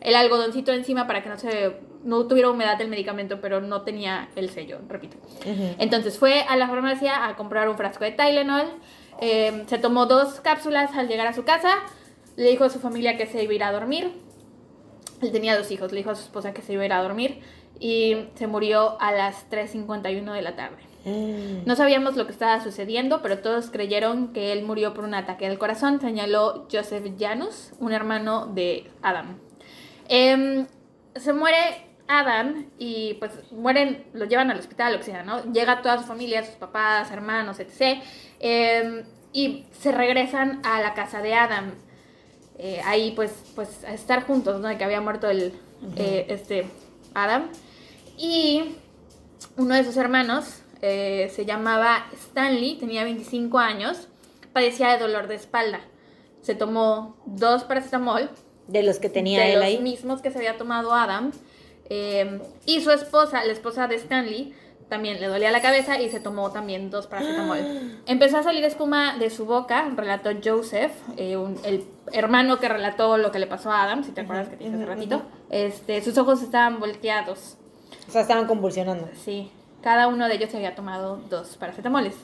[SPEAKER 1] el algodoncito encima para que no se no tuviera humedad el medicamento, pero no tenía el sello, repito. Entonces fue a la farmacia a comprar un frasco de Tylenol, eh, se tomó dos cápsulas al llegar a su casa, le dijo a su familia que se iba a ir a dormir, él tenía dos hijos, le dijo a su esposa que se iba a ir a dormir y se murió a las 3.51 de la tarde.
[SPEAKER 2] Mm.
[SPEAKER 1] No sabíamos lo que estaba sucediendo, pero todos creyeron que él murió por un ataque al corazón, señaló Joseph Janus, un hermano de Adam. Em, se muere Adam y pues mueren, lo llevan al hospital, lo que sea, ¿no? Llega toda su familia, sus papás, hermanos, etc. Em, y se regresan a la casa de Adam. Eh, ahí pues, pues a estar juntos, ¿no? De que había muerto el, eh, este Adam. Y uno de sus hermanos eh, se llamaba Stanley, tenía 25 años, padecía de dolor de espalda. Se tomó dos paracetamol,
[SPEAKER 2] De los que tenía
[SPEAKER 1] de
[SPEAKER 2] él
[SPEAKER 1] los
[SPEAKER 2] ahí.
[SPEAKER 1] mismos que se había tomado Adam. eh, y su esposa, la esposa de Stanley, también le dolía la cabeza y se tomó también dos paracetamol. Empezó a salir espuma de su boca, relató Joseph, eh, un- el hermano que relató lo que le pasó a Adam, si te acuerdas que te dije hace ratito. Este, sus ojos estaban volteados.
[SPEAKER 2] O sea, estaban convulsionando.
[SPEAKER 1] Sí, cada uno de ellos se había tomado dos paracetamoles.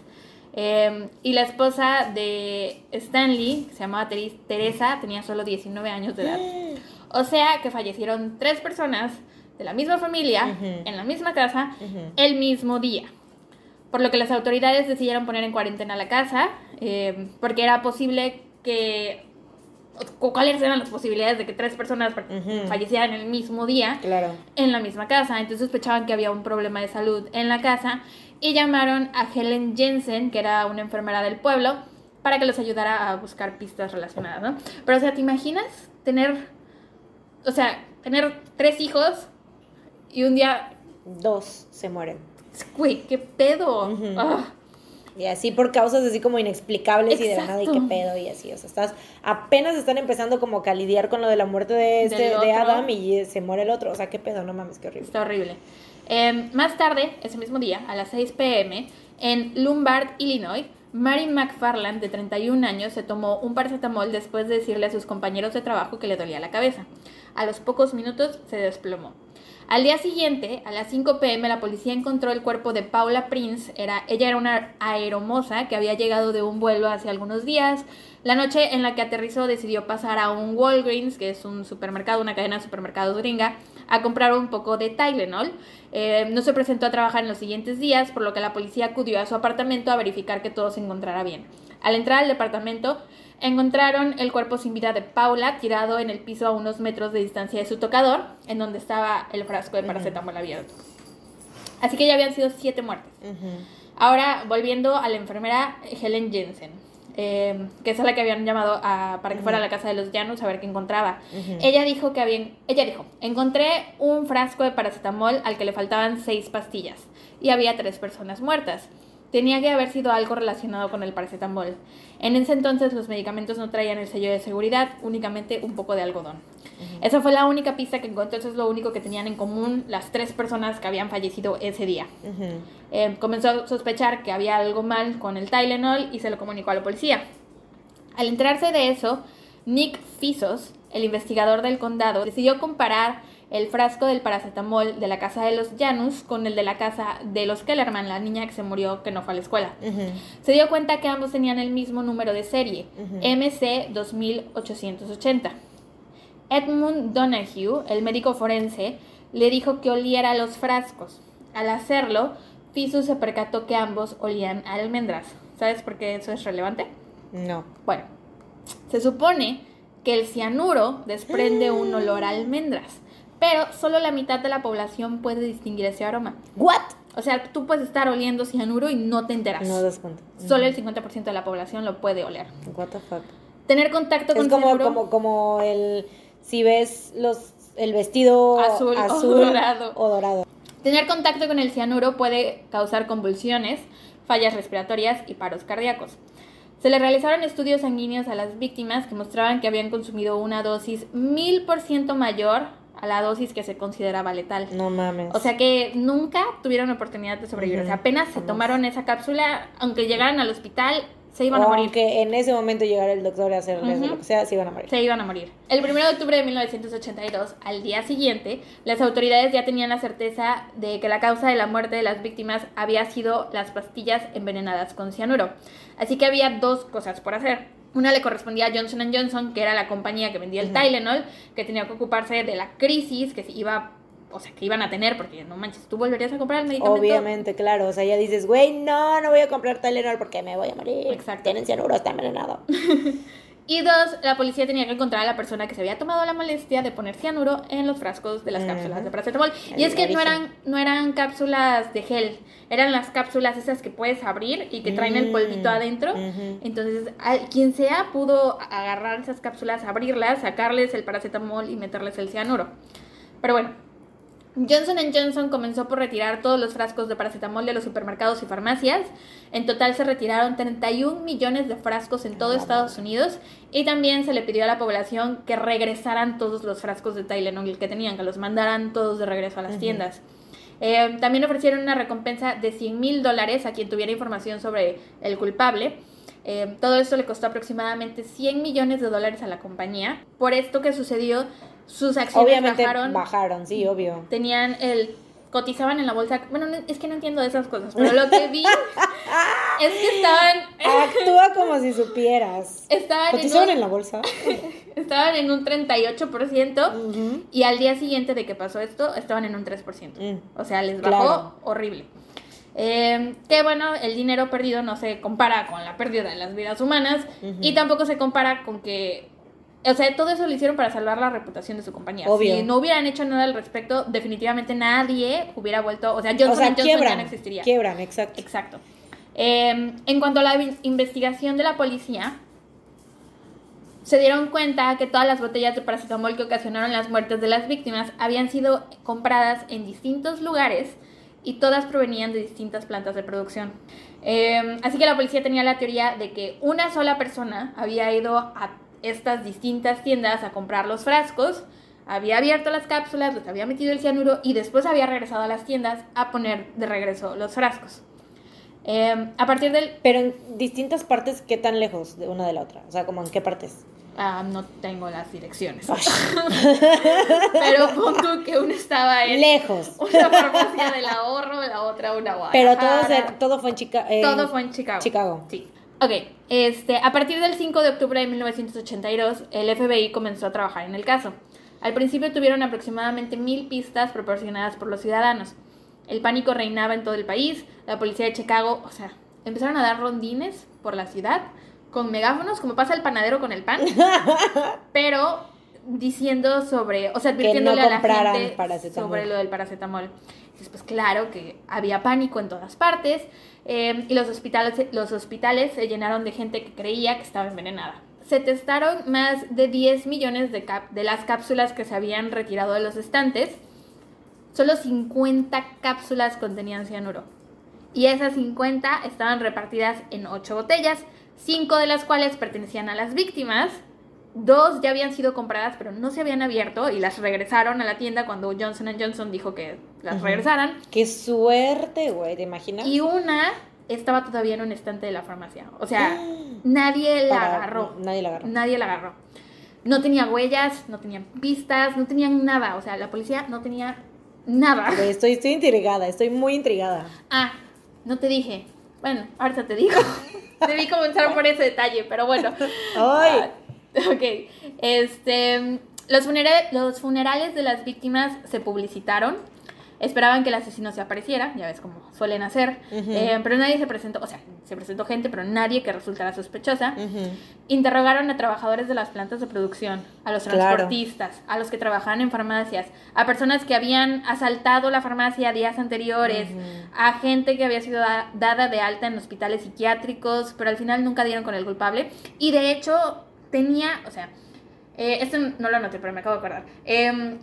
[SPEAKER 1] Eh, y la esposa de Stanley, que se llamaba Teres- Teresa, tenía solo 19 años de edad. O sea que fallecieron tres personas de la misma familia, en la misma casa, el mismo día. Por lo que las autoridades decidieron poner en cuarentena la casa, eh, porque era posible que... ¿Cuáles eran las posibilidades de que tres personas fa-
[SPEAKER 2] Ujú.
[SPEAKER 1] fallecieran el mismo día?
[SPEAKER 2] Claro.
[SPEAKER 1] en la misma casa. Entonces sospechaban que había un problema de salud en la casa y llamaron a Helen Jensen, que era una enfermera del pueblo, para que los ayudara a buscar pistas relacionadas, ¿no? Pero, o sea, ¿te imaginas tener, o sea, tener tres hijos y un día,
[SPEAKER 2] Dos se mueren.
[SPEAKER 1] güey, qué pedo? Ah,
[SPEAKER 2] Y así por causas así como inexplicables y de la nada y qué pedo y así. O sea, estás apenas están empezando como que a lidiar con lo de la muerte de este de. Adam y se muere el otro. O sea, qué pedo, no mames, qué horrible.
[SPEAKER 1] Está horrible. Eh, más tarde, ese mismo día, a las 6 pm, en Lombard, Illinois, Mary McFarland, de 31 años, se tomó un paracetamol después de decirle a sus compañeros de trabajo que le dolía la cabeza. A los pocos minutos se desplomó. Al día siguiente, a las 5 pm, la policía encontró el cuerpo de Paula Prince. Era, ella era una aeromoza que había llegado de un vuelo hace algunos días. La noche en la que aterrizó decidió pasar a un Walgreens, que es un supermercado, una cadena de supermercados gringa, a comprar un poco de Tylenol. Eh, no se presentó a trabajar en los siguientes días, por lo que la policía acudió a su apartamento a verificar que todo se encontrara bien. Al entrar al departamento, encontraron el cuerpo sin vida de Paula tirado en el piso a unos metros de distancia de su tocador, en donde estaba el frasco de paracetamol abierto. Así que ya habían sido siete muertes. Ahora, volviendo a la enfermera Helen Jensen, eh, que es a la que habían llamado a- para que fuera a la casa de los llanos a ver qué encontraba. Ella dijo que habían, ella dijo, encontré un frasco de paracetamol al que le faltaban seis pastillas y había tres personas muertas. Tenía que haber sido algo relacionado con el paracetamol. En ese entonces los medicamentos no traían el sello de seguridad, únicamente un poco de algodón. Esa fue la única pista que encontró, eso es lo único que tenían en común las tres personas que habían fallecido ese día. Eh, comenzó a sospechar que había algo mal con el Tylenol y se lo comunicó a la policía. Al enterarse de eso, Nick Fisos, el investigador del condado, decidió comparar el frasco del paracetamol de la casa de los Janus con el de la casa de los Kellerman, la niña que se murió que no fue a la escuela. Se dio cuenta que ambos tenían el mismo número de serie,
[SPEAKER 2] Ujú.
[SPEAKER 1] MC 2880. Edmund Donahue, el médico forense, le dijo que oliera los frascos. Al hacerlo, Fisus se percató que ambos olían a almendras. ¿Sabes por qué eso es relevante?
[SPEAKER 2] No.
[SPEAKER 1] Bueno, se supone que el cianuro desprende un olor a almendras, pero solo la mitad de la población puede distinguir ese aroma.
[SPEAKER 2] ¿What?
[SPEAKER 1] O sea, tú puedes estar oliendo cianuro y no te enteras.
[SPEAKER 2] No das cuenta.
[SPEAKER 1] Solo el 50% de la población lo puede oler.
[SPEAKER 2] What the fuck.
[SPEAKER 1] Tener contacto
[SPEAKER 2] Es
[SPEAKER 1] con
[SPEAKER 2] como,
[SPEAKER 1] cianuro
[SPEAKER 2] como, como el si ves los el vestido
[SPEAKER 1] Azul o
[SPEAKER 2] azul
[SPEAKER 1] dorado.
[SPEAKER 2] o dorado.
[SPEAKER 1] Tener contacto con el cianuro puede causar convulsiones, fallas respiratorias y paros cardíacos. Se le realizaron estudios sanguíneos a las víctimas que mostraban que habían consumido una dosis mil por ciento mayor a la dosis que se consideraba letal.
[SPEAKER 2] No mames.
[SPEAKER 1] O sea que nunca tuvieron oportunidad de sobrevivir. O sea, apenas se tomaron esa cápsula, aunque llegaran al hospital, se iban a morir.
[SPEAKER 2] aunque en ese momento llegara el doctor a hacerles
[SPEAKER 1] Ujú.
[SPEAKER 2] lo que sea, se iban a morir.
[SPEAKER 1] Se iban a morir. El 1 de octubre de 1982, al día siguiente, las autoridades ya tenían la certeza de que la causa de la muerte de las víctimas había sido las pastillas envenenadas con cianuro. Así que había dos cosas por hacer. Una le correspondía a Johnson Johnson, que era la compañía que vendía el. Tylenol, que tenía que ocuparse de la crisis que se iba, o sea, que iban a tener, porque no manches, tú volverías a comprar el medicamento.
[SPEAKER 2] Obviamente, claro. O sea, ya dices, güey, no, no voy a comprar Tylenol porque me voy a morir.
[SPEAKER 1] Exacto.
[SPEAKER 2] Tienen cianuro, está envenenado.
[SPEAKER 1] Y dos, la policía tenía que encontrar a la persona que se había tomado la molestia de poner cianuro en los frascos de las cápsulas de paracetamol.
[SPEAKER 2] El
[SPEAKER 1] Y es que no eran, no eran cápsulas de gel, eran las cápsulas esas que puedes abrir y que traen el
[SPEAKER 2] Mm.
[SPEAKER 1] polvito adentro.
[SPEAKER 2] Ujú.
[SPEAKER 1] Entonces, al- quien sea pudo agarrar esas cápsulas, abrirlas, sacarles el paracetamol y meterles el cianuro. Pero bueno, Johnson Johnson comenzó por retirar todos los frascos de paracetamol de los supermercados y farmacias. En total se retiraron 31 millones de frascos en todo Estados Unidos y también se le pidió a la población que regresaran todos los frascos de Tylenol que tenían, que los mandaran todos de regreso a las tiendas. Eh, también ofrecieron una recompensa de 100 mil dólares a quien tuviera información sobre el culpable. Eh, todo esto le costó aproximadamente 100 millones de dólares a la compañía. Por esto que sucedió, sus acciones
[SPEAKER 2] Obviamente
[SPEAKER 1] bajaron
[SPEAKER 2] bajaron, sí, obvio.
[SPEAKER 1] tenían el cotizaban en la bolsa bueno no- es que no entiendo de esas cosas pero lo que vi es que estaban
[SPEAKER 2] Actúa como si supieras.
[SPEAKER 1] estaban en,
[SPEAKER 2] ¿Cotizaban
[SPEAKER 1] un,
[SPEAKER 2] en la bolsa?
[SPEAKER 1] estaban en un 38%
[SPEAKER 2] Ujú.
[SPEAKER 1] y al día siguiente de que pasó esto estaban en un 3%
[SPEAKER 2] Mm.
[SPEAKER 1] o sea les bajó
[SPEAKER 2] Claro.
[SPEAKER 1] horrible Eh, que bueno, el dinero perdido no se compara con la pérdida de las vidas humanas y tampoco se compara con que, o sea, todo eso lo hicieron para salvar la reputación de su compañía.
[SPEAKER 2] Obvio.
[SPEAKER 1] Si no hubieran hecho nada al respecto, definitivamente nadie hubiera vuelto, o sea, Johnson
[SPEAKER 2] o sea,
[SPEAKER 1] Johnson
[SPEAKER 2] quiebran.
[SPEAKER 1] ya no existiría.
[SPEAKER 2] Quiebran, exacto.
[SPEAKER 1] Exacto. Eh, en cuanto a la investigación de la policía, se dieron cuenta que todas las botellas de paracetamol que ocasionaron las muertes de las víctimas habían sido compradas en distintos lugares y todas provenían de distintas plantas de producción. Eh, así que la policía tenía la teoría de que una sola persona había ido a estas distintas tiendas a comprar los frascos, había abierto las cápsulas, les había metido el cianuro y después había regresado a las tiendas a poner de regreso los frascos. Eh, a partir del...
[SPEAKER 2] Pero en distintas partes, ¿qué tan lejos de una de la otra? O sea, como en qué partes.
[SPEAKER 1] ah, no tengo las direcciones. Pero pon tú que una estaba en
[SPEAKER 2] Lejos.
[SPEAKER 1] una farmacia del ahorro, la otra una
[SPEAKER 2] Pero todo, se- todo fue en Chicago.
[SPEAKER 1] Todo fue en Chicago.
[SPEAKER 2] Chicago.
[SPEAKER 1] Sí. Ok, este, a partir del 5 de octubre de 1982, el FBI comenzó a trabajar en el caso. Al principio tuvieron aproximadamente mil pistas proporcionadas por los ciudadanos. El pánico reinaba en todo el país, la policía de Chicago, o sea, empezaron a dar rondines por la ciudad con megáfonos, como pasa el panadero con el pan, pero diciendo sobre, o sea, advirtiéndole a la gente
[SPEAKER 2] paracetamol.
[SPEAKER 1] sobre lo del paracetamol. Entonces, pues claro que había pánico en todas partes eh, y los hospitales, los hospitales se llenaron de gente que creía que estaba envenenada. Se testaron más de 10 millones de, de las cápsulas que se habían retirado de los estantes. Solo 50 cápsulas contenían cianuro. Y esas 50 estaban repartidas en 8 botellas, 5 de las cuales pertenecían a las víctimas. Dos ya habían sido compradas, pero no se habían abierto y las regresaron a la tienda cuando Johnson Johnson dijo que las regresaran.
[SPEAKER 2] Qué suerte, güey, ¿te imaginas?
[SPEAKER 1] Y una estaba todavía en un estante de la farmacia. O sea, nadie la
[SPEAKER 2] Para-
[SPEAKER 1] agarró.
[SPEAKER 2] Nadie la agarró.
[SPEAKER 1] Nadie la agarró. No tenía huellas, no tenían pistas, no tenían nada. O sea, la policía no tenía nada.
[SPEAKER 2] Estoy, estoy intrigada, estoy muy intrigada.
[SPEAKER 1] Ah, no te dije. Bueno, ahorita te digo. Debí comenzar por ese detalle, pero bueno.
[SPEAKER 2] Ay.
[SPEAKER 1] Ah, ok. Este. Los, funera- los funerales de las víctimas se publicitaron. Esperaban que el asesino se apareciera, ya ves cómo suelen hacer. Eh, pero nadie se presentó, o sea, se presentó gente, pero nadie que resultara sospechosa. Interrogaron a trabajadores de las plantas de producción, a los
[SPEAKER 2] Claro.
[SPEAKER 1] transportistas, a los que trabajaban en farmacias, a personas que habían asaltado la farmacia días anteriores, a gente que había sido da- dada de alta en hospitales psiquiátricos, pero al final nunca dieron con el culpable. Y de hecho tenía, o sea, eh, esto no lo anoté, pero me acabo de acordar. Em,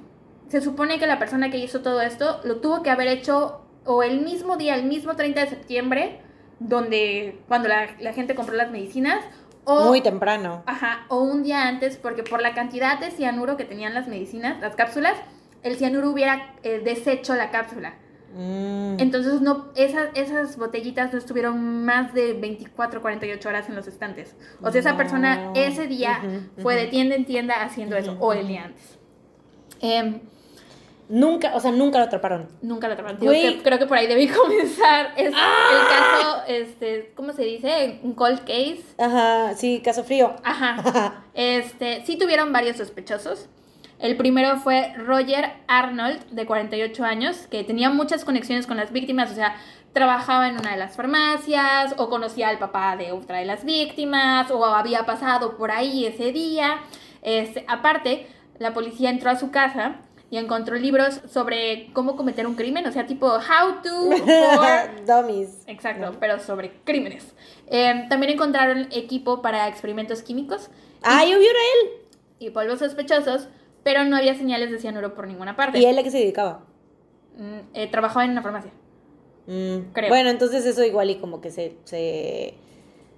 [SPEAKER 1] se supone que la persona que hizo todo esto lo tuvo que haber hecho o el mismo día, el mismo 30 de septiembre, donde cuando la, la gente compró las medicinas o
[SPEAKER 2] Muy temprano.
[SPEAKER 1] Ajá, o un día antes, porque por la cantidad de cianuro que tenían las medicinas, las cápsulas, el cianuro hubiera eh, deshecho la cápsula.
[SPEAKER 2] Mm.
[SPEAKER 1] Entonces, no, esas, esas botellitas no estuvieron más de 24, 48 horas en los estantes. O sea, esa persona ese día fue de tienda en tienda haciendo eso, o el día antes. Em,
[SPEAKER 2] Nunca, o sea, nunca lo atraparon.
[SPEAKER 1] nunca lo atraparon. Que- creo que por ahí debí comenzar. Es
[SPEAKER 2] ¡Ah!
[SPEAKER 1] el caso, este, ¿cómo se dice? Un cold case.
[SPEAKER 2] Ajá, sí, caso frío.
[SPEAKER 1] Ajá. Este, sí tuvieron varios sospechosos. El primero fue Roger Arnold, de 48 años, que tenía muchas conexiones con las víctimas, o sea, trabajaba en una de las farmacias, o conocía al papá de otra de las víctimas, o había pasado por ahí ese día. Este, aparte, la policía entró a su casa y encontró libros sobre cómo cometer un crimen, o sea, tipo How to for
[SPEAKER 2] Dummies.
[SPEAKER 1] Exacto, pero sobre crímenes. Eh, también encontraron equipo para experimentos químicos
[SPEAKER 2] Ay, obvio era él.
[SPEAKER 1] y polvos sospechosos, pero no había señales de cianuro por ninguna parte.
[SPEAKER 2] ¿Y él a qué se dedicaba?
[SPEAKER 1] Mm, eh, trabajaba en una farmacia.
[SPEAKER 2] Mm,
[SPEAKER 1] Creo.
[SPEAKER 2] Bueno, entonces eso igual y como que se, se,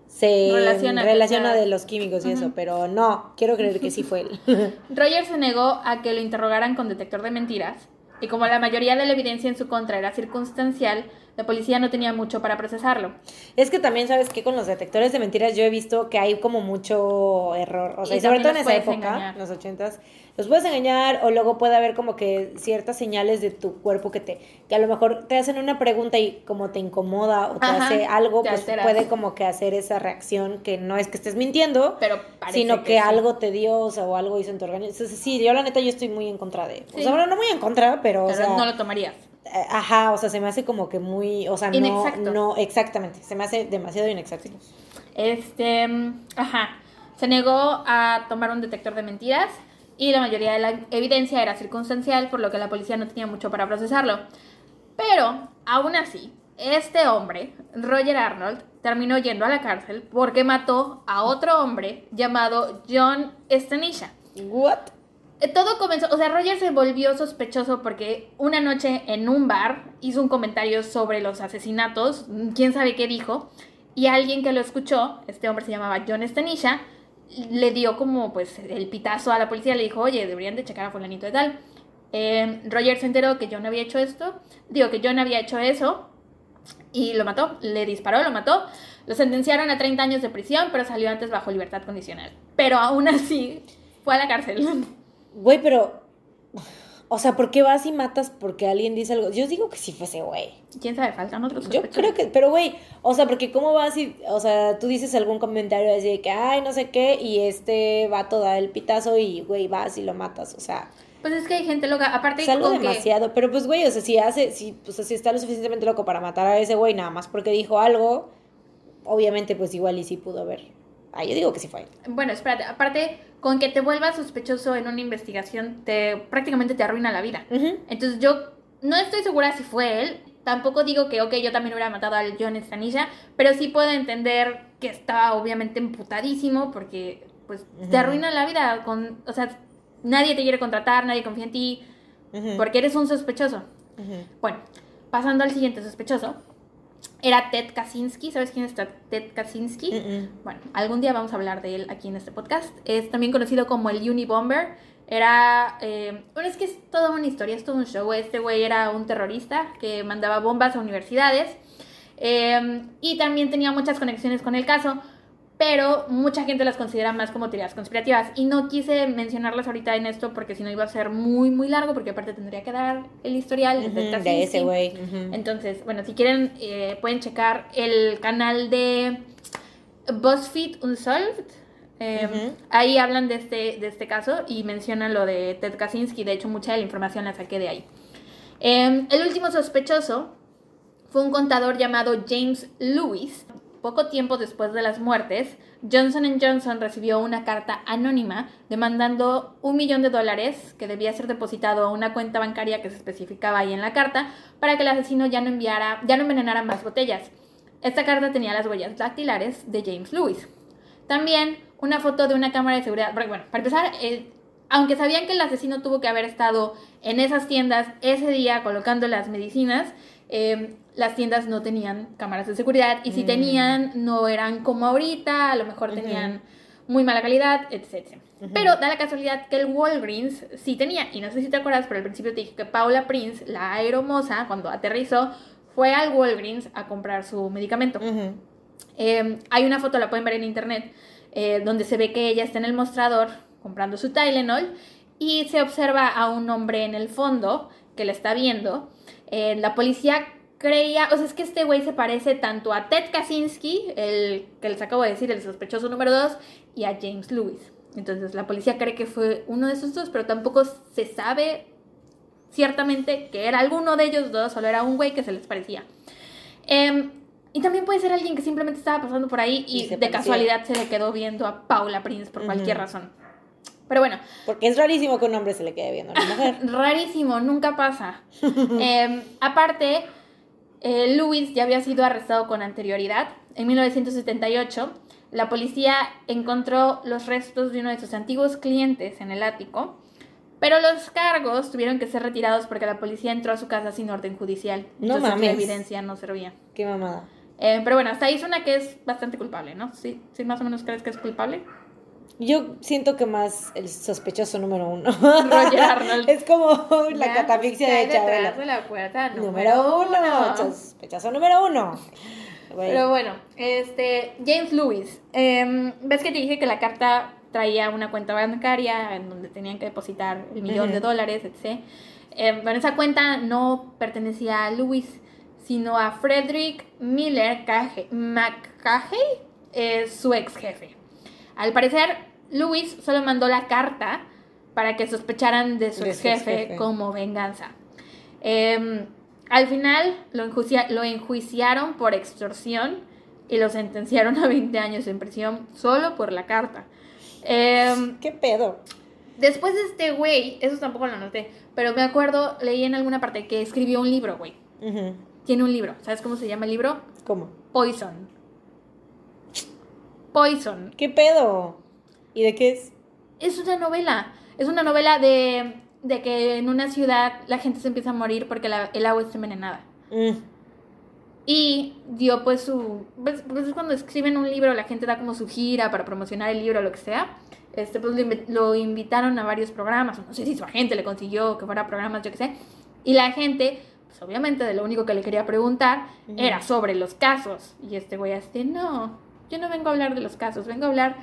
[SPEAKER 2] se
[SPEAKER 1] Relaciona,
[SPEAKER 2] relaciona
[SPEAKER 1] o sea,
[SPEAKER 2] de los químicos y eso, pero no, quiero creer que sí fue él.
[SPEAKER 1] Roger se negó a que lo interrogaran con detector de mentiras, y como la mayoría de la evidencia en su contra era circunstancial, la policía no tenía mucho para procesarlo.
[SPEAKER 2] es que también, ¿sabes qué? Con los detectores de mentiras yo he visto que hay como mucho error. O sea,
[SPEAKER 1] Y
[SPEAKER 2] y sobre todo en esa época,
[SPEAKER 1] engañar.
[SPEAKER 2] los ochentas, los puedes engañar o luego puede haber como que ciertas señales de tu cuerpo que te, que a lo mejor te hacen una pregunta y como te incomoda o te
[SPEAKER 1] Ajá,
[SPEAKER 2] hace algo, pues
[SPEAKER 1] alteras.
[SPEAKER 2] puede como que hacer esa reacción que no es que estés mintiendo,
[SPEAKER 1] Pero
[SPEAKER 2] sino que, algo te dio o, sea, o algo hizo en tu organismo. Entonces, sí, yo la neta yo estoy muy en contra de. O
[SPEAKER 1] Sí.
[SPEAKER 2] sea, bueno, no muy en contra, pero, o sea,
[SPEAKER 1] no lo tomarías.
[SPEAKER 2] Ajá, o sea, se me hace como que muy, o sea, no,
[SPEAKER 1] Inexacto.
[SPEAKER 2] no, exactamente, se me hace demasiado inexacto.
[SPEAKER 1] Este, ajá, se negó a tomar un detector de mentiras y la mayoría de la evidencia era circunstancial, por lo que la policía no tenía mucho para procesarlo. Pero, aún así, este hombre, Roger Arnold, terminó yendo a la cárcel porque mató a otro hombre llamado John Stanisha.
[SPEAKER 2] What?
[SPEAKER 1] Eh, Todo comenzó, o sea, Roger se volvió sospechoso porque una noche en un bar hizo un comentario sobre los asesinatos, quién sabe qué dijo, y alguien que lo escuchó, este hombre se llamaba John Stanisha, le dio como pues el pitazo a la policía, le dijo, oye, deberían de checar a fulanito de tal. Eh, Roger se enteró que John había hecho esto, digo que John había hecho eso, y lo mató, le disparó, lo mató. Lo sentenciaron a 30 años de prisión, pero salió antes bajo libertad condicional. Pero aún así, fue a la cárcel.
[SPEAKER 2] Güey, pero, o sea, ¿por qué vas y matas porque alguien dice algo? Yo digo que sí fuese güey.
[SPEAKER 1] ¿Quién sabe? Faltan otros
[SPEAKER 2] Yo creo que, pero güey, o sea, porque cómo vas y, o sea, tú dices algún comentario así de que, ay, no sé qué, y este vato da el pitazo y, güey, vas y lo matas, o sea,
[SPEAKER 1] Pues es que hay gente loca. Aparte,
[SPEAKER 2] es algo
[SPEAKER 1] con que-
[SPEAKER 2] demasiado, pero pues, güey, o sea, si hace, si, o sea, si está lo suficientemente loco para matar a ese güey nada más porque dijo algo, obviamente, pues igual y sí pudo haber. Ah, yo digo que sí fue.
[SPEAKER 1] Bueno, espérate. Aparte, con que te vuelvas sospechoso en una investigación, te prácticamente te arruina la vida. Entonces yo no estoy segura si fue él. Tampoco digo que, ok, yo también hubiera matado al John Stanisha, pero sí puedo entender que estaba obviamente emputadísimo porque, pues, te arruina la vida. Con, o sea, nadie te quiere contratar, nadie confía en ti, porque eres un sospechoso. Bueno, pasando al siguiente sospechoso, era Ted Kaczynski. ¿Sabes quién es Ted Kaczynski? Bueno, algún día vamos a hablar de él aquí en este podcast. Es también conocido como el Unibomber. Era. eh, bueno, es que es toda una historia, es todo un show. Este güey era un terrorista que mandaba bombas a universidades. eh, y también tenía muchas conexiones con el caso. Pero mucha gente las considera más como teorías conspirativas. Y no quise mencionarlas ahorita en esto porque si no iba a ser muy, muy largo. Porque aparte tendría que dar el historial de
[SPEAKER 2] ese güey.
[SPEAKER 1] Entonces, bueno, si quieren, eh, pueden checar el canal de BuzzFeed Unsolved. Eh,
[SPEAKER 2] Ujú.
[SPEAKER 1] Ahí hablan de este, de este caso y mencionan lo de Ted Kaczynski. De hecho, mucha de la información la saqué de ahí. Eh, el último sospechoso fue un contador llamado James Lewis. Poco tiempo después de las muertes, Johnson Johnson recibió una carta anónima demandando un millón de dólares que debía ser depositado a una cuenta bancaria que se especificaba ahí en la carta para que el asesino ya no enviara, ya no envenenara más botellas. Esta carta tenía las huellas dactilares de James Lewis. También una foto de una cámara de seguridad. Bueno, para empezar, eh, aunque sabían que el asesino tuvo que haber estado en esas tiendas ese día colocando las medicinas, eh, las tiendas no tenían cámaras de seguridad y si tenían no eran como ahorita, a lo mejor tenían muy mala calidad, etc. Pero da la casualidad que el Walgreens sí tenía, y no sé si te acuerdas, pero al principio te dije que Paula Prince, la aeromoza, cuando aterrizó, fue al Walgreens a comprar su medicamento. Eh, hay una foto, la pueden ver en internet, eh, donde se ve que ella está en el mostrador comprando su Tylenol y se observa a un hombre en el fondo que la está viendo. Eh, la policía creía, o sea, es que este güey se parece tanto a Ted Kaczynski, el que les acabo de decir, el sospechoso número 2, y a James Lewis. Entonces la policía cree que fue uno de esos dos, pero tampoco se sabe ciertamente que era alguno de ellos dos, solo era un güey que se les parecía. Em, y también puede ser alguien que simplemente estaba pasando por ahí y, de casualidad se le quedó viendo a Paula Prince por cualquier razón. Pero bueno.
[SPEAKER 2] Porque es rarísimo que un hombre se le quede viendo a una mujer.
[SPEAKER 1] rarísimo, nunca pasa. Em, aparte, eh, Lewis ya había sido arrestado con anterioridad. En 1978, la policía encontró los restos de uno de sus antiguos clientes en el ático, pero los cargos tuvieron que ser retirados porque la policía entró a su casa sin orden judicial. No Entonces la evidencia no servía.
[SPEAKER 2] Qué mamada.
[SPEAKER 1] Eh, pero bueno, hasta ahí suena que es bastante culpable, ¿no? ¿Sí, ¿Sí más o menos crees que es culpable?
[SPEAKER 2] Yo siento que más el sospechoso número uno. Roger Arnold. es como la catafixia de Chabela.
[SPEAKER 1] de la puerta
[SPEAKER 2] número, uno. Sospechoso número uno.
[SPEAKER 1] Pero bueno, este, James Lewis. Em, ¿Ves que te dije que la carta traía una cuenta bancaria en donde tenían que depositar el millón de dólares, etc. Eh, bueno, esa cuenta no pertenecía a Lewis, sino a Frederick Miller McCahey, su ex jefe. Al parecer, Luis solo mandó la carta para que sospecharan de su ex jefe, como venganza. Em, al final lo, lo enjuiciaron por extorsión y lo sentenciaron a 20 años en prisión solo por la carta. Em,
[SPEAKER 2] ¿Qué pedo?
[SPEAKER 1] Después de este güey, eso tampoco lo noté, pero me acuerdo, leí en alguna parte que escribió un libro, güey. Tiene un libro. ¿Sabes cómo se llama el libro?
[SPEAKER 2] ¿Cómo?
[SPEAKER 1] Poison. Poison.
[SPEAKER 2] ¿Qué pedo? ¿Y de qué es?
[SPEAKER 1] Es una novela. Es una novela de, de que en una ciudad la gente se empieza a morir porque el agua está envenenada. Mm. Y dio pues su... Pues, pues, cuando escriben un libro la gente da como su gira para promocionar el libro o lo que sea. Este, pues lo, invitaron a varios programas. No sé si su agente le consiguió que fuera programas, yo qué sé. Y la gente, pues obviamente de lo único que le quería preguntar era sobre los casos. Y este güey así, no, yo no vengo a hablar de los casos, vengo a hablar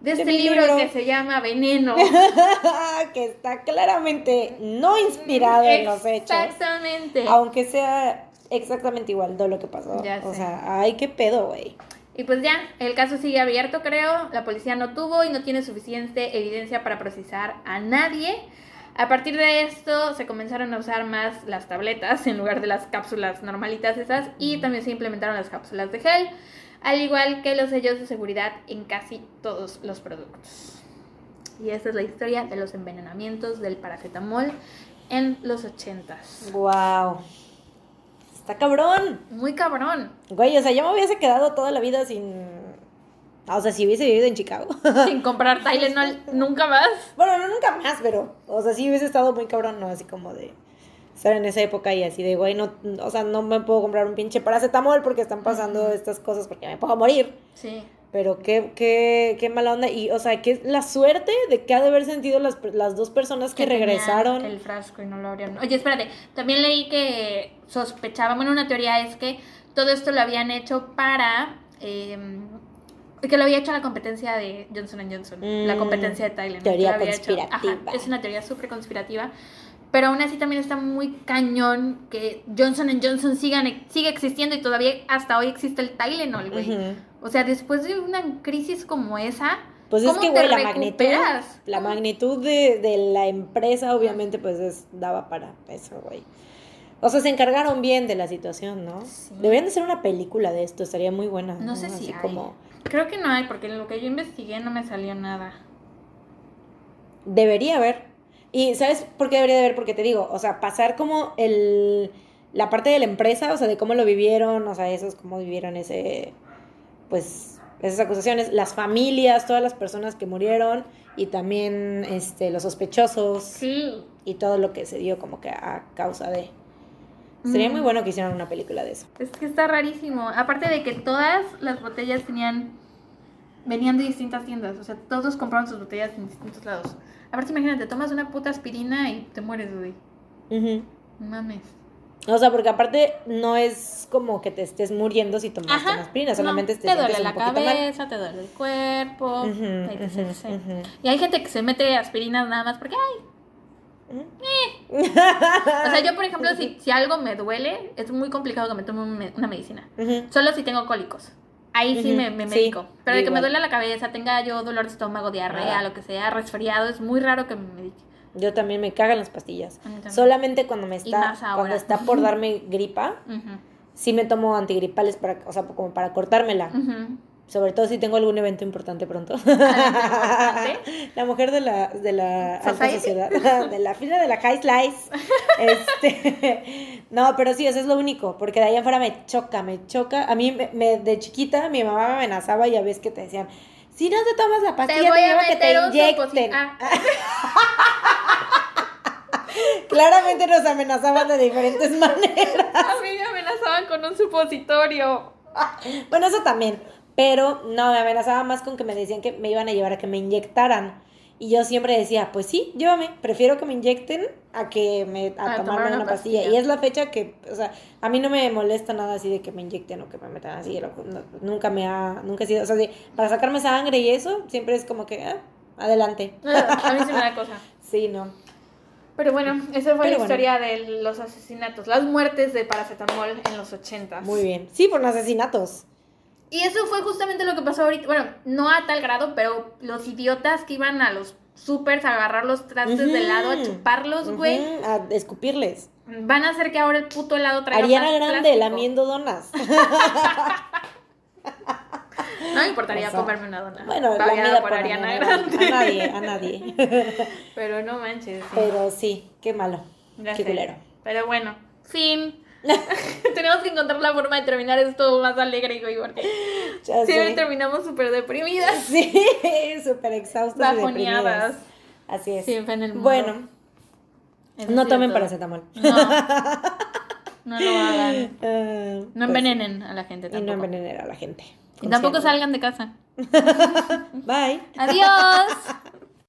[SPEAKER 1] de este libro, que se llama Veneno.
[SPEAKER 2] que está claramente no inspirado en los hechos.
[SPEAKER 1] Exactamente.
[SPEAKER 2] Aunque sea exactamente igual de lo que pasó. o sea, ay, qué pedo, güey.
[SPEAKER 1] Y pues ya, el caso sigue abierto, creo. La policía no tuvo y no tiene suficiente evidencia para procesar a nadie. A partir de esto se comenzaron a usar más las tabletas en lugar de las cápsulas normalitas esas y también se implementaron las cápsulas de gel al igual que los sellos de seguridad en casi todos los productos. Y esta es la historia de los envenenamientos del paracetamol en los ochentas.
[SPEAKER 2] ¡Wow! Está cabrón.
[SPEAKER 1] Muy cabrón.
[SPEAKER 2] Güey, o sea, yo me hubiese quedado toda la vida sin... O sea, si hubiese vivido en Chicago.
[SPEAKER 1] Sin comprar Tylenol nunca más.
[SPEAKER 2] Bueno, no nunca más, pero... O sea, sí hubiese estado muy cabrón, ¿no? Así como de estar en esa época y así de, güey, no, o sea, no me puedo comprar un pinche paracetamol porque están pasando estas cosas porque me puedo morir.
[SPEAKER 1] Sí.
[SPEAKER 2] Pero qué, qué, qué mala onda. Y, o sea, que la suerte de que ha de haber sentido las, las dos personas que, regresaron.
[SPEAKER 1] El frasco y no lo abrieron. Oye, espérate, también leí que sospechaban, bueno, una teoría es que todo esto lo habían hecho para... Em, que lo había hecho la competencia de Johnson Johnson, la mm, competencia de Tylenol.
[SPEAKER 2] Teoría conspirativa.
[SPEAKER 1] es una teoría súper conspirativa pero aún así también está muy cañón que Johnson Johnson sigan, sigue existiendo y todavía hasta hoy existe el Tylenol, güey. O sea, después de una crisis como esa,
[SPEAKER 2] pues es que, güey, la magnitud, la magnitud de, la empresa obviamente pues daba para eso, güey. O sea, se encargaron bien de la situación, ¿no? Deberían de ser una película de esto, estaría muy buena.
[SPEAKER 1] No, sé si hay. como... Creo que no hay, porque en lo que yo investigué no me salió nada.
[SPEAKER 2] Debería haber. Y ¿sabes por qué debería de haber? Porque te digo, o sea, pasar como el, la parte de la empresa, o sea, de cómo lo vivieron, o sea, esos, cómo vivieron ese, pues, esas acusaciones, las familias, todas las personas que murieron y también este, los sospechosos
[SPEAKER 1] sí.
[SPEAKER 2] y todo lo que se dio como que a causa de... Sería
[SPEAKER 1] Mm.
[SPEAKER 2] muy bueno que hicieran una película de eso.
[SPEAKER 1] Es que está rarísimo. Aparte de que todas las botellas tenían. Venían de distintas tiendas. O sea, todos compraban sus botellas en distintos lados. Aparte, imagínate, tomas una puta aspirina y te mueres, güey.
[SPEAKER 2] Ujú.
[SPEAKER 1] No Mames.
[SPEAKER 2] O sea, porque aparte no es como que te estés muriendo si tomaste
[SPEAKER 1] Ajá.
[SPEAKER 2] una aspirina, solamente
[SPEAKER 1] no,
[SPEAKER 2] te,
[SPEAKER 1] te duele
[SPEAKER 2] un
[SPEAKER 1] la
[SPEAKER 2] poquito mal.
[SPEAKER 1] cabeza, te duele el cuerpo. Etc,
[SPEAKER 2] ujú,
[SPEAKER 1] etc. Y hay gente que se mete aspirinas nada más porque, ay.
[SPEAKER 2] Ujú.
[SPEAKER 1] O sea, yo, por ejemplo, si, si algo me duele, es muy complicado que me tome un me- una medicina. Solo si tengo cólicos. Ahí sí me, me
[SPEAKER 2] sí,
[SPEAKER 1] medico. Pero de que me duele la cabeza, tenga yo dolor de estómago, diarrea,
[SPEAKER 2] Ah.
[SPEAKER 1] lo que sea, resfriado, es muy raro que me medique.
[SPEAKER 2] Yo también me cagan las pastillas. Solamente cuando me está, cuando está por darme gripa, sí me tomo antigripales para, o sea, como para cortármela.
[SPEAKER 1] ujú.
[SPEAKER 2] Sobre todo si tengo algún evento importante pronto.
[SPEAKER 1] importante?
[SPEAKER 2] la mujer de la, de la alta sociedad, de la fila de la high slice. Este, no, pero sí, eso es lo único, porque de ahí afuera me choca, me choca. A mí, me, me- de chiquita, mi mamá me amenazaba y ya ves que te decían, si no te tomas la
[SPEAKER 1] Te
[SPEAKER 2] pastilla, te,
[SPEAKER 1] voy a
[SPEAKER 2] llevo que te
[SPEAKER 1] meter un
[SPEAKER 2] inyecten.
[SPEAKER 1] Ah,
[SPEAKER 2] Claramente nos amenazaban de diferentes maneras.
[SPEAKER 1] a mí me amenazaban con un supositorio.
[SPEAKER 2] Bueno, eso también. Pero no, me amenazaba más con que me decían que me iban a llevar a que me inyectaran. Y yo siempre decía, pues sí, llévame, prefiero que me inyecten a que me a,
[SPEAKER 1] A
[SPEAKER 2] tomarme
[SPEAKER 1] tomar
[SPEAKER 2] una,
[SPEAKER 1] una
[SPEAKER 2] pastilla.
[SPEAKER 1] pastilla.
[SPEAKER 2] Y es la fecha que, o sea, a mí no me molesta nada así de que me inyecten o que me metan así. lo- no- nunca me ha, nunca he sido, o sea, de- para sacarme sangre y eso, siempre es como que, ah, adelante.
[SPEAKER 1] A mí sí me da cosa.
[SPEAKER 2] Sí, no.
[SPEAKER 1] Pero bueno, esa fue
[SPEAKER 2] Pero
[SPEAKER 1] la
[SPEAKER 2] bueno.
[SPEAKER 1] historia de los asesinatos, las muertes de paracetamol en los 80.
[SPEAKER 2] Muy bien. Sí, por los asesinatos.
[SPEAKER 1] Y eso fue justamente lo que pasó ahorita. Bueno, no a tal grado, pero los idiotas que iban a los supers a agarrar los trastes de
[SPEAKER 2] Ujú.
[SPEAKER 1] helado, a chuparlos, güey,
[SPEAKER 2] A escupirles.
[SPEAKER 1] van a hacer que ahora el puto helado traiga
[SPEAKER 2] Ariana
[SPEAKER 1] más
[SPEAKER 2] Grande
[SPEAKER 1] plástico.
[SPEAKER 2] lamiendo donas.
[SPEAKER 1] No me importaría
[SPEAKER 2] O sea,
[SPEAKER 1] comerme una dona.
[SPEAKER 2] Bueno, la
[SPEAKER 1] por Ariana
[SPEAKER 2] Ariana
[SPEAKER 1] Grande.
[SPEAKER 2] A nadie, a nadie.
[SPEAKER 1] Pero no manches. sí.
[SPEAKER 2] Pero sí, qué malo.
[SPEAKER 1] Ya
[SPEAKER 2] qué
[SPEAKER 1] sé.
[SPEAKER 2] culero.
[SPEAKER 1] Pero bueno, fin. Tenemos que encontrar la forma de terminar esto más alegre, porque
[SPEAKER 2] Ya
[SPEAKER 1] siempre terminamos súper deprimidas,
[SPEAKER 2] Sí, súper exhaustas y
[SPEAKER 1] bajoneadas.
[SPEAKER 2] Así es.
[SPEAKER 1] Siempre en el mundo.
[SPEAKER 2] Bueno,
[SPEAKER 1] Eso
[SPEAKER 2] no tomen paracetamol.
[SPEAKER 1] No. No lo hagan.
[SPEAKER 2] Ah,
[SPEAKER 1] No
[SPEAKER 2] pues,
[SPEAKER 1] envenenen a la gente
[SPEAKER 2] Y
[SPEAKER 1] tampoco.
[SPEAKER 2] no envenenar a la gente.
[SPEAKER 1] Y tampoco salgan de casa.
[SPEAKER 2] Bye.
[SPEAKER 1] Adiós.